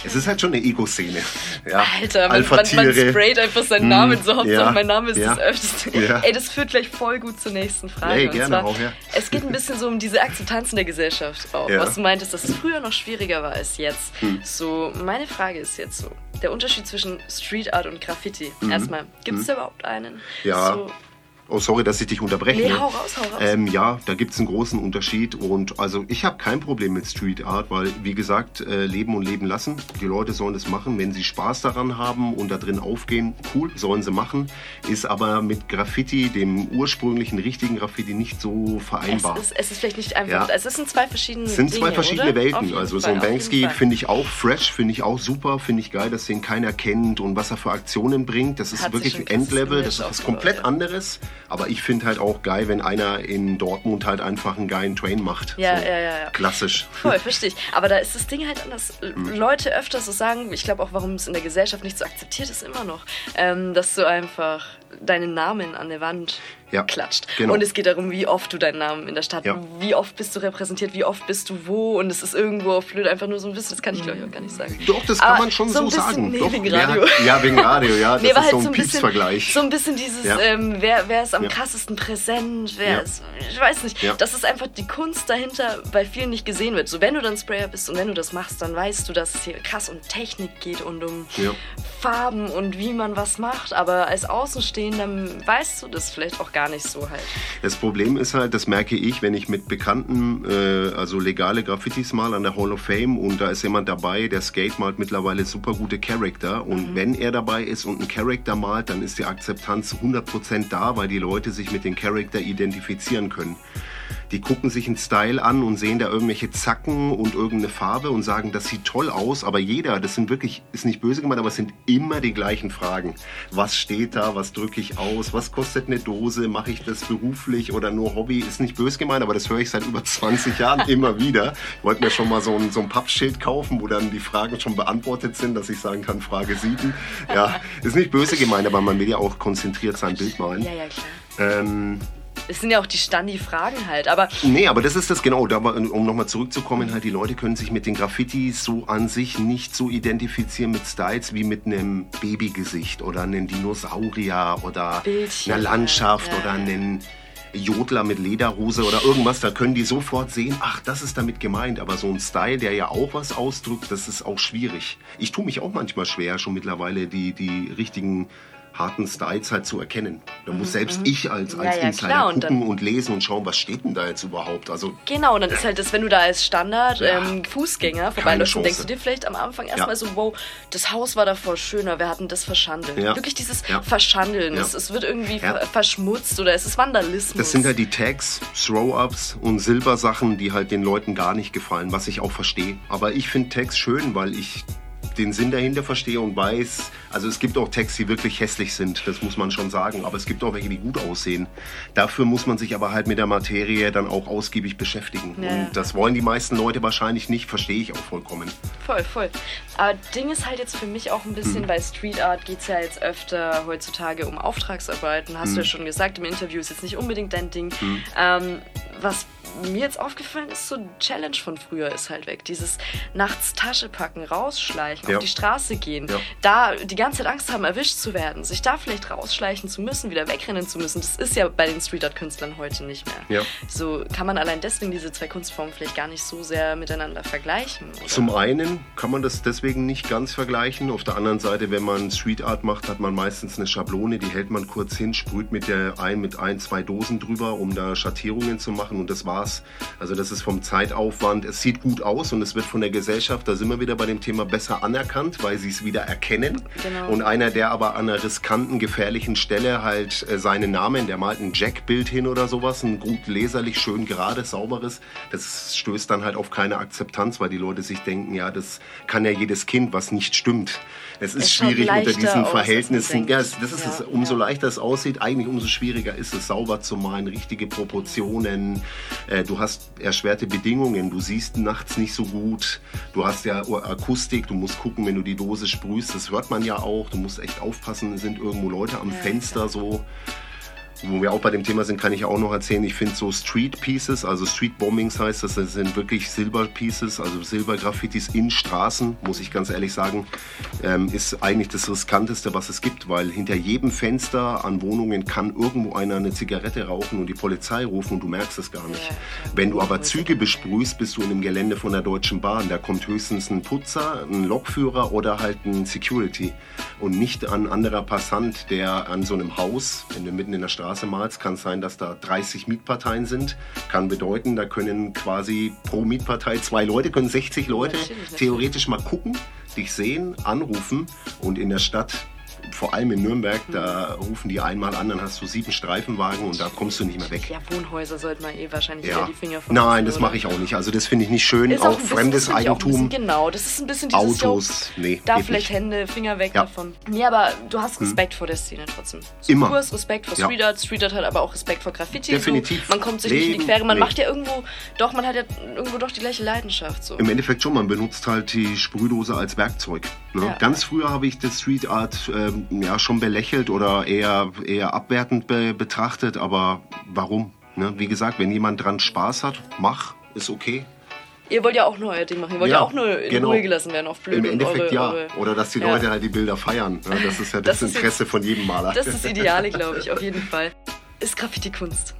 Speaker 2: Es ist halt schon eine Ego-Szene. Ja.
Speaker 1: Alter, man, man, man sprayt einfach seinen Namen so Hauptsache
Speaker 2: ja,
Speaker 1: mein Name ist
Speaker 2: ja,
Speaker 1: das öfteste.
Speaker 2: ja.
Speaker 1: Ey, das führt gleich voll gut zur nächsten Frage.
Speaker 2: Ey, gerne,
Speaker 1: zwar,
Speaker 2: hau her.
Speaker 1: es geht ein bisschen so um diese Akzeptanz in der Gesellschaft auch.
Speaker 2: Ja. Hm.
Speaker 1: Was du meintest, dass es früher noch schwieriger war als jetzt. So, meine Frage ist jetzt so, der Unterschied zwischen Street Art und Graffiti. Erstmal, gibt es da überhaupt einen?
Speaker 2: Hm. Ja.
Speaker 1: So,
Speaker 2: Oh, sorry, dass ich dich unterbreche.
Speaker 1: Nee,
Speaker 2: ne?
Speaker 1: hau raus, hau raus.
Speaker 2: Ähm, ja, da gibt es einen großen Unterschied. Und also ich habe kein Problem mit Street Art, weil, wie gesagt, äh, leben und leben lassen. Die Leute sollen das machen, wenn sie Spaß daran haben und da drin aufgehen. Cool, sollen sie machen. Ist aber mit Graffiti, dem ursprünglichen, richtigen Graffiti, nicht so
Speaker 1: es
Speaker 2: vereinbar.
Speaker 1: ist, es ist vielleicht nicht einfach,
Speaker 2: Ja.
Speaker 1: es sind zwei verschiedene
Speaker 2: Es sind
Speaker 1: Dinge,
Speaker 2: zwei verschiedene
Speaker 1: oder?
Speaker 2: Welten. Also so ein Banksy finde ich auch fresh, finde ich auch super, finde ich geil, dass den keiner kennt und was er für Aktionen bringt. Das ist
Speaker 1: Hat
Speaker 2: wirklich Endlevel, das ist was komplett
Speaker 1: ja.
Speaker 2: anderes. Aber ich finde halt auch geil, wenn einer in Dortmund halt einfach einen geilen Train macht.
Speaker 1: Ja,
Speaker 2: so.
Speaker 1: ja, ja, ja.
Speaker 2: Klassisch.
Speaker 1: Voll, verstehe ich. Aber da ist das Ding halt anders.
Speaker 2: Mhm.
Speaker 1: Leute öfter so sagen, ich glaube auch, warum es in der Gesellschaft nicht so akzeptiert ist, immer noch, ähm, dass du einfach deinen Namen an der Wand
Speaker 2: Ja,
Speaker 1: klatscht.
Speaker 2: genau.
Speaker 1: Und es geht darum, wie oft du deinen Namen in der Stadt,
Speaker 2: Ja.
Speaker 1: wie oft bist du repräsentiert, wie oft bist du wo und es ist irgendwo auf blöd einfach nur so ein Wissen, das kann ich glaube ich auch gar nicht sagen.
Speaker 2: Doch, das kann
Speaker 1: Aber
Speaker 2: man schon
Speaker 1: so
Speaker 2: so,
Speaker 1: ein bisschen-
Speaker 2: sagen.
Speaker 1: nee,
Speaker 2: Doch,
Speaker 1: wegen Radio.
Speaker 2: Hat, ja, wegen Radio, ja. Das
Speaker 1: Nee,
Speaker 2: ist
Speaker 1: halt
Speaker 2: so
Speaker 1: so
Speaker 2: ein
Speaker 1: ein bisschen,
Speaker 2: Pieps-Vergleich.
Speaker 1: so ein bisschen dieses,
Speaker 2: Ja.
Speaker 1: ähm, wer, wer ist am
Speaker 2: Ja.
Speaker 1: krassesten präsent, wer
Speaker 2: Ja.
Speaker 1: ist, ich weiß nicht,
Speaker 2: Ja.
Speaker 1: dass es einfach die Kunst dahinter bei vielen nicht gesehen wird. So, wenn du dann Sprayer bist und wenn du das machst, dann weißt du, dass es hier krass um Technik geht und um
Speaker 2: Ja.
Speaker 1: Farben und wie man was macht, aber als Außenstehender weißt du das vielleicht auch gar nicht so halt.
Speaker 2: Das Problem ist halt, das merke ich, wenn ich mit bekannten, äh, also legale Graffitis mal an der Hall of Fame und da ist jemand dabei, der Skate malt mittlerweile super gute Charakter und
Speaker 1: Mhm.
Speaker 2: wenn er dabei ist und einen Charakter malt, dann ist die Akzeptanz 100% da, weil die Leute sich mit dem Charakter identifizieren können. Die gucken sich einen Style an und sehen da irgendwelche Zacken und irgendeine Farbe und sagen, das sieht toll aus, aber jeder, das sind wirklich, ist nicht böse gemeint, aber es sind immer die gleichen Fragen. Was steht da, was drücke ich aus, was kostet eine Dose, mache ich das beruflich oder nur Hobby, ist nicht böse gemeint, aber das höre ich seit über 20 Jahren immer wieder. Ich wollte mir schon mal so ein, so ein Pappschild kaufen, wo dann die Fragen schon beantwortet sind, dass ich sagen kann, Frage 7. Ja, ist nicht böse gemeint, aber man will ja auch konzentriert sein Bild malen.
Speaker 1: Ja, ja, klar.
Speaker 2: Ähm,
Speaker 1: Es sind ja auch die Standi-Fragen halt, aber
Speaker 2: Nee, aber das ist das genau. Da, um nochmal zurückzukommen, halt die Leute können sich mit den Graffitis so an sich nicht so identifizieren mit Styles wie mit einem Babygesicht oder einem Dinosaurier oder
Speaker 1: Bildchen,
Speaker 2: einer Landschaft
Speaker 1: ja.
Speaker 2: oder einem Jodler mit Lederhose oder irgendwas. Da können die sofort sehen, ach, das ist damit gemeint. Aber so ein Style, der ja auch was ausdrückt, das ist auch schwierig. Ich tue mich auch manchmal schwer, schon mittlerweile die, die richtigen harten Styles halt zu erkennen. Da muss selbst ich als,
Speaker 1: Mhm, Ja,
Speaker 2: als
Speaker 1: ja,
Speaker 2: Insider
Speaker 1: klar, und
Speaker 2: gucken
Speaker 1: dann-
Speaker 2: und lesen und schauen, was steht denn da jetzt überhaupt. Also
Speaker 1: Genau, und dann ist halt das, wenn du da als Standard ähm, Fußgänger vorbeiläufst, denkst du dir vielleicht am Anfang erstmal so, wow, das Haus war davor schöner, wir hatten das verschandelt.
Speaker 2: Ja.
Speaker 1: Wirklich dieses. Verschandeln, es, es wird irgendwie ver verschmutzt oder es ist Vandalismus.
Speaker 2: Das sind halt die Tags, Throw-Ups und Silbersachen, die halt den Leuten gar nicht gefallen, was ich auch verstehe. Aber ich finde Tags schön, weil ich den Sinn dahinter verstehe und weiß, also es gibt auch Tags, die wirklich hässlich sind, das muss man schon sagen, aber es gibt auch welche, die gut aussehen. Dafür muss man sich aber halt mit der Materie dann auch ausgiebig beschäftigen.
Speaker 1: Ja.
Speaker 2: Und das wollen die meisten Leute wahrscheinlich nicht, verstehe ich auch vollkommen.
Speaker 1: Voll, voll. Aber Ding ist halt jetzt für mich auch ein bisschen,
Speaker 2: Mhm.
Speaker 1: bei Street Art geht es ja jetzt öfter heutzutage um Auftragsarbeiten. Hast
Speaker 2: Mhm.
Speaker 1: du ja schon gesagt, im Interview ist jetzt nicht unbedingt dein Ding. Ähm, was mir jetzt aufgefallen ist, so Challenge von früher ist halt weg. Dieses nachts Tasche packen, rausschleichen,
Speaker 2: Ja.
Speaker 1: auf die Straße gehen,
Speaker 2: Ja.
Speaker 1: da die ganze Zeit Angst haben, erwischt zu werden, sich da vielleicht rausschleichen zu müssen, wieder wegrennen zu müssen. Das ist ja bei den Street Art Künstlern heute nicht mehr.
Speaker 2: Ja.
Speaker 1: So kann man allein deswegen diese zwei Kunstformen vielleicht gar nicht so sehr miteinander vergleichen. Oder?
Speaker 2: Zum einen kann man das deswegen nicht ganz vergleichen. Auf der anderen Seite, wenn man Street Art macht, hat man meistens eine Schablone, die hält man kurz hin, sprüht mit der ein, mit ein, zwei Dosen drüber, um da Schattierungen zu machen und das war's. Also das ist vom Zeitaufwand, es sieht gut aus und es wird von der Gesellschaft, da sind wir wieder bei dem Thema, besser anerkannt, weil sie es wieder erkennen.
Speaker 1: Genau.
Speaker 2: Und einer, der aber an einer riskanten, gefährlichen Stelle halt äh, seinen Namen, der malt ein Jack-Bild hin oder sowas, ein gut leserlich, schön gerades, sauberes, das stößt dann halt auf keine Akzeptanz, weil die Leute sich denken, ja, das kann ja jedes Kind, was nicht stimmt. Es ist
Speaker 1: schaut
Speaker 2: schwierig unter diesen Verhältnissen. Ja, das ist
Speaker 1: Ja,
Speaker 2: es. Umso
Speaker 1: ja.
Speaker 2: leichter es aussieht, eigentlich umso schwieriger ist es, sauber zu malen, richtige Proportionen. Äh, du hast erschwerte Bedingungen, du siehst nachts nicht so gut. Du hast ja Akustik, du musst gucken, wenn du die Dose sprühst, das hört man ja auch. Du musst echt aufpassen, sind irgendwo Leute am Fenster so. Wo wir auch bei dem Thema sind, kann ich auch noch erzählen, ich finde so Street Pieces, also Street Bombings heißt das, das sind wirklich Silber Pieces, also Silbergraffitis in Straßen, muss ich ganz ehrlich sagen, ähm, ist eigentlich das riskanteste, was es gibt, weil hinter jedem Fenster an Wohnungen kann irgendwo einer eine Zigarette rauchen und die Polizei rufen und du merkst es gar nicht. Wenn du aber Züge besprühst, bist du in dem Gelände von der Deutschen Bahn, da kommt höchstens ein Putzer, ein Lokführer oder halt ein Security und nicht ein anderer Passant, der an so einem Haus, wenn du mitten in der Straße malst, kann es sein, dass da 30 Mietparteien sind. Kann bedeuten, da können quasi pro Mietpartei zwei Leute, können 60 Leute theoretisch mal gucken, dich sehen, anrufen und in der Stadt vor allem in Nürnberg, da rufen die einmal an, dann hast du sieben Streifenwagen und da kommst du nicht mehr weg.
Speaker 1: Ja, Wohnhäuser sollte man eh wahrscheinlich
Speaker 2: Ja.
Speaker 1: die Finger von
Speaker 2: Nein, das mache ich auch nicht. Also das finde ich nicht schön.
Speaker 1: Ist
Speaker 2: auch
Speaker 1: ein bisschen-
Speaker 2: fremdes
Speaker 1: ich auch
Speaker 2: Eigentum.
Speaker 1: Bisschen, genau, das ist ein bisschen dieses
Speaker 2: Autos,
Speaker 1: Jo,
Speaker 2: nee,
Speaker 1: Da vielleicht
Speaker 2: nicht.
Speaker 1: Hände, Finger weg
Speaker 2: Ja. Hm.
Speaker 1: davon. Nee, aber du hast Respekt vor der Szene trotzdem. So
Speaker 2: Immer.
Speaker 1: Du hast Respekt vor. Street Art, Street Art hat aber auch Respekt vor Graffiti.
Speaker 2: Definitiv.
Speaker 1: So. Man kommt sich nicht in die
Speaker 2: Leben,
Speaker 1: Quere. Man
Speaker 2: nee.
Speaker 1: macht ja irgendwo, doch, man hat ja irgendwo doch die gleiche Leidenschaft. So.
Speaker 2: Im Endeffekt schon, man benutzt halt die Sprühdose als Werkzeug. Ne?
Speaker 1: Ja.
Speaker 2: Ganz früher habe ich das Street Art ähm, ja, schon belächelt oder eher, eher abwertend be betrachtet, aber warum? Ne? Wie gesagt, wenn jemand dran Spaß hat, mach, ist okay.
Speaker 1: Ihr wollt ja auch nur euer Ding machen. Ihr wollt ja,
Speaker 2: Ja,
Speaker 1: auch nur in
Speaker 2: genau.
Speaker 1: Ruhe gelassen werden auf blöd
Speaker 2: Im Endeffekt
Speaker 1: eure,
Speaker 2: ja.
Speaker 1: Eure,
Speaker 2: Oder dass die
Speaker 1: Ja.
Speaker 2: Leute halt die Bilder feiern. Ne? Das ist ja das,
Speaker 1: Das
Speaker 2: Interesse
Speaker 1: jetzt-
Speaker 2: von jedem Maler.
Speaker 1: Das ist das Ideale, glaube ich, auf jeden Fall. Ist Graffiti Kunst?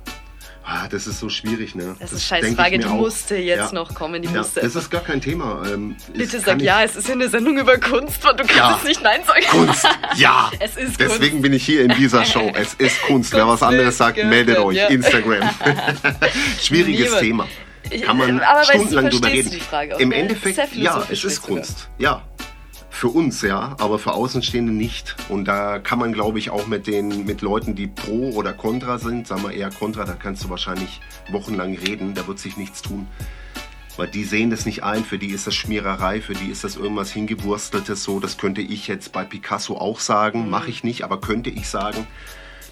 Speaker 2: Ah, das ist so schwierig, ne?
Speaker 1: Das ist scheiß Frage, die
Speaker 2: auch.
Speaker 1: musste jetzt
Speaker 2: Ja.
Speaker 1: noch kommen. Die
Speaker 2: Ja,
Speaker 1: musste
Speaker 2: das ist gar kein Thema. Ähm, es
Speaker 1: Bitte sag ja, es ist ja eine Sendung über Kunst, du kannst
Speaker 2: Ja.
Speaker 1: jetzt nicht Nein sagen.
Speaker 2: Kunst, ja.
Speaker 1: Es ist
Speaker 2: Deswegen
Speaker 1: Kunst.
Speaker 2: bin ich hier in dieser Show. Es ist Kunst. Wer was
Speaker 1: Kunst
Speaker 2: anderes sagt, meldet euch. Instagram. Schwieriges
Speaker 1: Niemand.
Speaker 2: Thema. Kann man stundenlang drüber reden.
Speaker 1: die Frage auch,
Speaker 2: Im? Endeffekt, ja, es ist
Speaker 1: sogar.
Speaker 2: Kunst. Ja. Für uns ja, aber für Außenstehende nicht. Und da kann man, glaube ich, auch mit den mit Leuten, die pro oder contra sind, sagen wir eher contra, da kannst du wahrscheinlich wochenlang reden, da wird sich nichts tun. Weil die sehen das nicht ein, für die ist das Schmiererei, für die ist das irgendwas hingewursteltes so. Das könnte ich jetzt bei Picasso auch sagen, mache ich nicht, aber könnte ich sagen,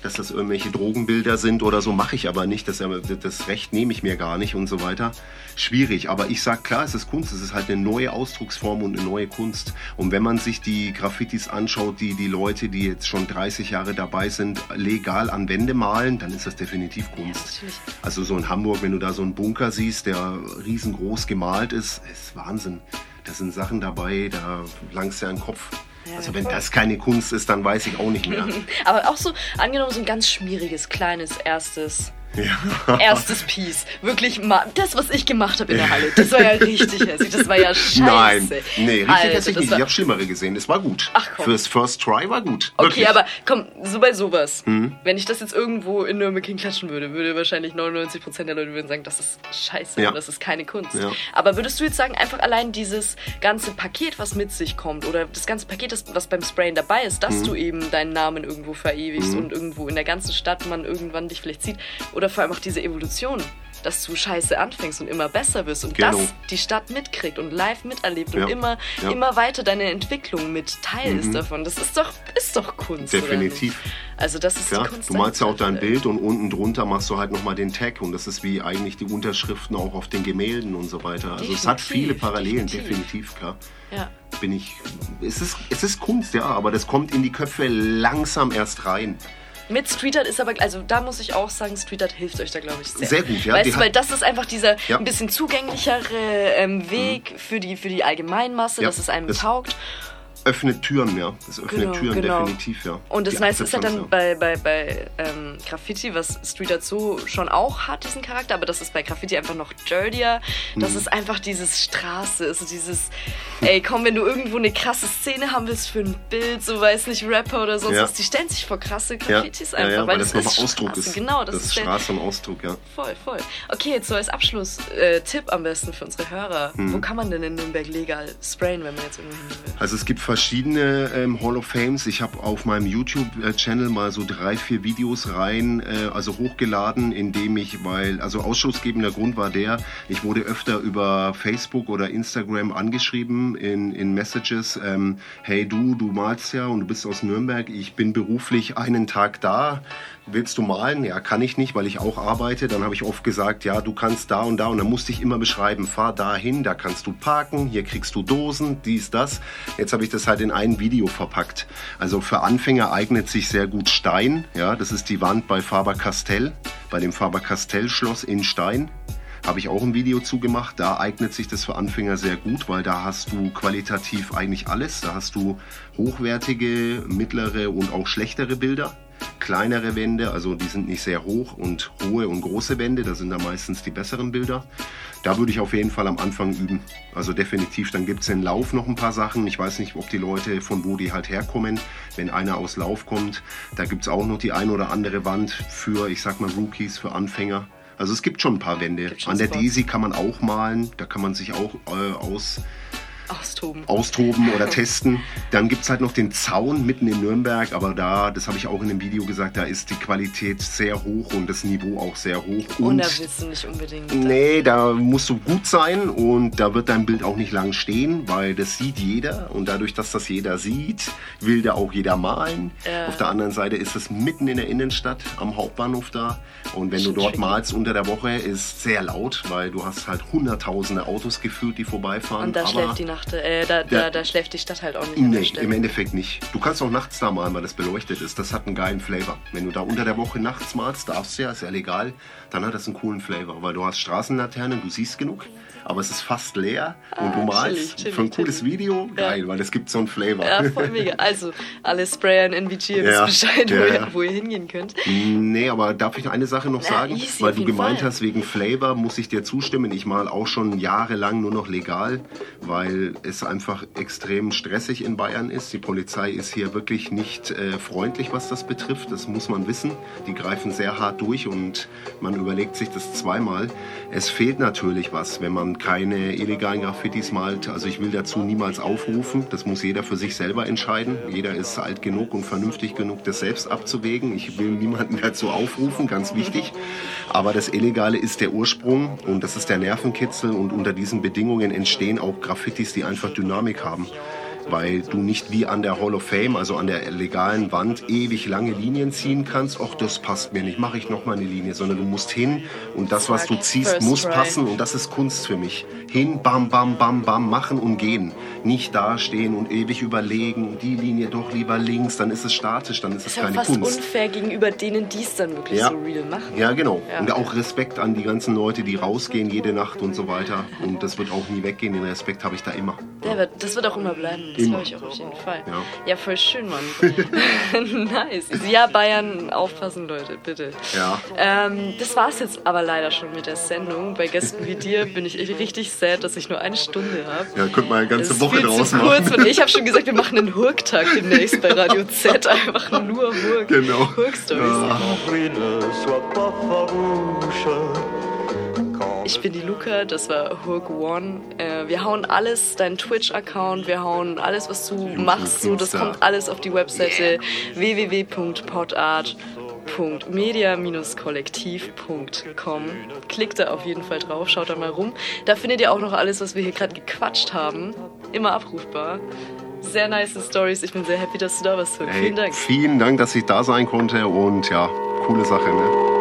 Speaker 2: dass das irgendwelche Drogenbilder sind oder so, mache ich aber nicht. Das, das Recht nehme ich mir gar nicht und so weiter. Schwierig, aber ich sage klar, es ist Kunst, es ist halt eine neue Ausdrucksform und eine neue Kunst. Und wenn man sich die Graffitis anschaut, die die Leute, die jetzt schon 30 Jahre dabei sind, legal an Wände malen, dann ist das definitiv Kunst.
Speaker 1: natürlich.
Speaker 2: Also so in Hamburg, wenn du da so einen Bunker siehst, der riesengroß gemalt ist, ist Wahnsinn. Da sind Sachen dabei, da langst du ja den Kopf.
Speaker 1: Ja,
Speaker 2: also wenn
Speaker 1: voll.
Speaker 2: das keine Kunst ist, dann weiß ich auch nicht mehr.
Speaker 1: Aber auch so, angenommen, so ein ganz schmieriges, kleines, erstes.
Speaker 2: Ja.
Speaker 1: Erstes Piece. Wirklich mal. Das, was ich gemacht habe in der Halle, das war ja richtig hässlich. Das war ja scheiße.
Speaker 2: Nein, nee, richtig
Speaker 1: Alter,
Speaker 2: hässlich
Speaker 1: das
Speaker 2: nicht.
Speaker 1: war-
Speaker 2: Ich habe Schlimmere gesehen. Es war gut.
Speaker 1: Ach, komm.
Speaker 2: Fürs First Try war gut.
Speaker 1: Okay,
Speaker 2: Wirklich.
Speaker 1: aber komm, so bei sowas.
Speaker 2: Mhm.
Speaker 1: Wenn ich das jetzt irgendwo in Nürnberg hinklatschen würde, würde wahrscheinlich 99% der Leute würden sagen, das ist scheiße
Speaker 2: Ja.
Speaker 1: und das ist keine Kunst.
Speaker 2: Ja.
Speaker 1: Aber würdest du jetzt sagen, einfach allein dieses ganze Paket, was mit sich kommt, oder das ganze Paket, das, was beim Sprayen dabei ist, dass du eben deinen Namen irgendwo verewigst und irgendwo in der ganzen Stadt man irgendwann dich vielleicht sieht, oder vor allem auch diese Evolution, dass du scheiße anfängst und immer besser wirst und
Speaker 2: Genau.
Speaker 1: das die Stadt mitkriegt und live miterlebt
Speaker 2: Ja.
Speaker 1: und immer,
Speaker 2: Ja. Mhm.
Speaker 1: immer weiter deine Entwicklung mit Teil ist davon. Das ist doch, ist doch Kunst. oder
Speaker 2: Definitiv.
Speaker 1: Also das ist
Speaker 2: Klar,
Speaker 1: Kunst.
Speaker 2: du malst ja auch dein. Bild und unten drunter machst du halt nochmal den Tag und das ist wie eigentlich die Unterschriften auch auf den Gemälden und so weiter. Also es hat
Speaker 1: Definitiv,
Speaker 2: viele Parallelen,
Speaker 1: definitiv.
Speaker 2: definitiv, klar.
Speaker 1: Ja.
Speaker 2: Bin ich. Es ist, es ist Kunst, ja, aber das kommt in die Köpfe langsam erst rein.
Speaker 1: Mit Street Art ist aber, also da muss ich auch sagen, Street Art hilft euch da, glaube ich, sehr.
Speaker 2: Sehr gut, ja,
Speaker 1: Weißt weil das ist einfach dieser
Speaker 2: Ja.
Speaker 1: ein bisschen zugänglichere ähm, Weg für, die, für die Allgemeinmasse,
Speaker 2: Ja,
Speaker 1: dass es einem
Speaker 2: das-
Speaker 1: taugt.
Speaker 2: Öffnet Türen, ja. Das öffnet
Speaker 1: Genau,
Speaker 2: Türen
Speaker 1: genau.
Speaker 2: definitiv, ja.
Speaker 1: Und das
Speaker 2: Die
Speaker 1: Nice ist ja
Speaker 2: Akzeptanz,
Speaker 1: dann bei, bei, bei ähm, Graffiti, was Street Art so schon auch hat, diesen Charakter, aber das ist bei Graffiti einfach noch dirtier. Das
Speaker 2: Mhm.
Speaker 1: ist einfach dieses Straße, also dieses, ey, komm, wenn du irgendwo eine krasse Szene haben willst für ein Bild, so weiß nicht, Rapper oder sonst
Speaker 2: Ja.
Speaker 1: was, die stellen sich vor krasse Graffitis
Speaker 2: ja,
Speaker 1: einfach,
Speaker 2: ja,
Speaker 1: weil,
Speaker 2: weil
Speaker 1: das,
Speaker 2: das nochmal Ausdruck
Speaker 1: Straße.
Speaker 2: ist.
Speaker 1: Genau, das,
Speaker 2: das ist Straße und Ausdruck, ja.
Speaker 1: Voll, voll. Okay, jetzt so als Abschluss-Tipp am besten für unsere Hörer.
Speaker 2: Mhm.
Speaker 1: Wo kann man denn in Nürnberg legal sprayen, wenn man jetzt irgendwo hin will?
Speaker 2: Also es gibt verschiedene ähm, Hall of Fames. Ich habe auf meinem YouTube-Channel mal so drei, vier Videos rein, äh, also hochgeladen, in dem ich, weil, also ausschlussgebender Grund war der, ich wurde öfter über Facebook oder Instagram angeschrieben in, in Messages, ähm, hey du, du malst ja und du bist aus Nürnberg, ich bin beruflich einen Tag da, willst du malen? Ja, kann ich nicht, weil ich auch arbeite. Dann habe ich oft gesagt, ja, du kannst da und da und dann musste ich immer beschreiben, fahr dahin, da kannst du parken, hier kriegst du Dosen, dies, das. Jetzt habe ich das halt in ein Video verpackt. Also für Anfänger eignet sich sehr gut Stein, ja, das ist die Wand bei Faber-Castell, bei dem Faber-Castell-Schloss in Stein. Habe ich auch ein Video zugemacht. Da eignet sich das für Anfänger sehr gut, weil da hast du qualitativ eigentlich alles. Da hast du hochwertige, mittlere und auch schlechtere Bilder. Kleinere Wände, also die sind nicht sehr hoch und hohe und große Wände, da sind da meistens die besseren Bilder. Da würde ich auf jeden Fall am Anfang üben. Also definitiv, dann gibt es in Lauf noch ein paar Sachen. Ich weiß nicht, ob die Leute, von wo die halt herkommen, wenn einer aus Lauf kommt, da gibt es auch noch die ein oder andere Wand für, ich sag mal, Rookies, für Anfänger. Also es gibt schon ein paar Wände. An der. Daisy kann man auch malen, da kann man sich auch äh, aus,
Speaker 1: Austoben.
Speaker 2: austoben oder testen. Dann gibt es halt noch den Zaun mitten in Nürnberg, aber da, das habe ich auch in dem Video gesagt, da ist die Qualität sehr hoch und das Niveau auch sehr hoch.
Speaker 1: Und da willst du nicht unbedingt.
Speaker 2: Nee, da musst du gut sein und da wird dein Bild auch nicht lang stehen, weil das sieht jeder und dadurch, dass das jeder sieht, will da auch jeder malen.
Speaker 1: Ja.
Speaker 2: Auf der anderen Seite ist es mitten in der Innenstadt am Hauptbahnhof da und wenn du
Speaker 1: Schon
Speaker 2: dort
Speaker 1: tricky.
Speaker 2: malst unter der Woche, ist sehr laut, weil du hast halt hunderttausende Autos gefühlt, die vorbeifahren.
Speaker 1: Und da
Speaker 2: aber
Speaker 1: schläft die Nacht, äh, da, da,
Speaker 2: Ja.
Speaker 1: da schläft die Stadt halt auch nicht
Speaker 2: Nee, im Endeffekt nicht. Du kannst auch nachts da malen, weil das beleuchtet ist. Das hat einen geilen Flavor. Wenn du da unter der Woche nachts malst, darfst du ja, ist ja legal, dann hat das einen coolen Flavor. Weil du hast Straßenlaternen, du siehst genug, aber es ist fast leer und du
Speaker 1: Ah,
Speaker 2: malst
Speaker 1: chillig, chillig,
Speaker 2: für ein cooles
Speaker 1: chillig.
Speaker 2: Video, geil, weil es gibt so einen Flavor.
Speaker 1: Ja, voll mega. Also, alle Sprayer in NVG, ihr
Speaker 2: Ja,
Speaker 1: wisst Bescheid,
Speaker 2: ja,
Speaker 1: wo, ihr,
Speaker 2: ja.
Speaker 1: wo ihr hingehen könnt.
Speaker 2: Nee, aber darf ich noch eine Sache noch
Speaker 1: Na,
Speaker 2: sagen?
Speaker 1: easy,
Speaker 2: Weil du gemeint
Speaker 1: Fall.
Speaker 2: hast, wegen Flavor muss ich dir zustimmen. Ich mal auch schon jahrelang nur noch legal, weil es einfach extrem stressig in Bayern ist. Die Polizei ist hier wirklich nicht äh, freundlich, was das betrifft. Das muss man wissen. Die greifen sehr hart durch und man überlegt sich das zweimal. Es fehlt natürlich was, wenn man keine illegalen Graffitis malt. Also ich will dazu niemals aufrufen. Das muss jeder für sich selber entscheiden. Jeder ist alt genug und vernünftig genug, das selbst abzuwägen. Ich will niemanden dazu aufrufen, ganz wichtig. Aber das Illegale ist der Ursprung und das ist der Nervenkitzel und unter diesen Bedingungen entstehen auch Graffitis, die einfach Dynamik haben. Weil du nicht wie an der Hall of Fame, also an der legalen Wand, ewig lange Linien ziehen kannst. Ach, das passt mir nicht, mache ich noch mal eine Linie. Sondern du musst hin und das, was du ziehst, muss passen und das ist Kunst für mich. Hin, bam, bam, bam, bam, machen und gehen. Nicht dastehen und ewig überlegen, die Linie doch lieber links, dann ist es statisch, dann ist es
Speaker 1: Ist ja
Speaker 2: keine
Speaker 1: fast
Speaker 2: Kunst.
Speaker 1: unfair gegenüber denen, die es dann wirklich
Speaker 2: Ja.
Speaker 1: so real machen.
Speaker 2: Ja, genau.
Speaker 1: Ja.
Speaker 2: Und auch Respekt an die ganzen Leute, die rausgehen jede Nacht und so weiter. Und das wird auch nie weggehen. Den Respekt habe ich da immer.
Speaker 1: Wird, das wird auch immer bleiben. Das höre ich auch auf jeden Fall.
Speaker 2: Ja.
Speaker 1: Ja, voll schön, Mann. nice. Ja, Bayern, aufpassen, Leute, bitte.
Speaker 2: Ja.
Speaker 1: Ähm, das war's jetzt aber leider schon mit der Sendung. Bei Gästen wie dir bin ich richtig sad, dass ich nur eine Stunde habe.
Speaker 2: Ja, könnte man eine ganze Woche draus machen.
Speaker 1: kurz. Und ich habe schon gesagt, wir machen einen Hurk-Tag demnächst bei Radio Z. Einfach nur Hurk.
Speaker 2: Genau.
Speaker 1: Hurk-Stories.
Speaker 6: Prie,
Speaker 1: Ich bin die Luca, das war Hook One. Äh, wir hauen alles, deinen Twitch-Account, wir hauen alles, was du machst, so, das kommt alles auf die Webseite www.podart.media-kollektiv.com. Klickt da auf jeden Fall drauf, schaut da mal rum. Da findet ihr auch noch alles, was wir hier gerade gequatscht haben. Immer abrufbar. Sehr nice Stories. Ich bin sehr happy, dass du da warst.
Speaker 2: Hey,
Speaker 1: Vielen Dank.
Speaker 2: Vielen Dank, dass ich da sein konnte. Und ja, coole Sache. Ne?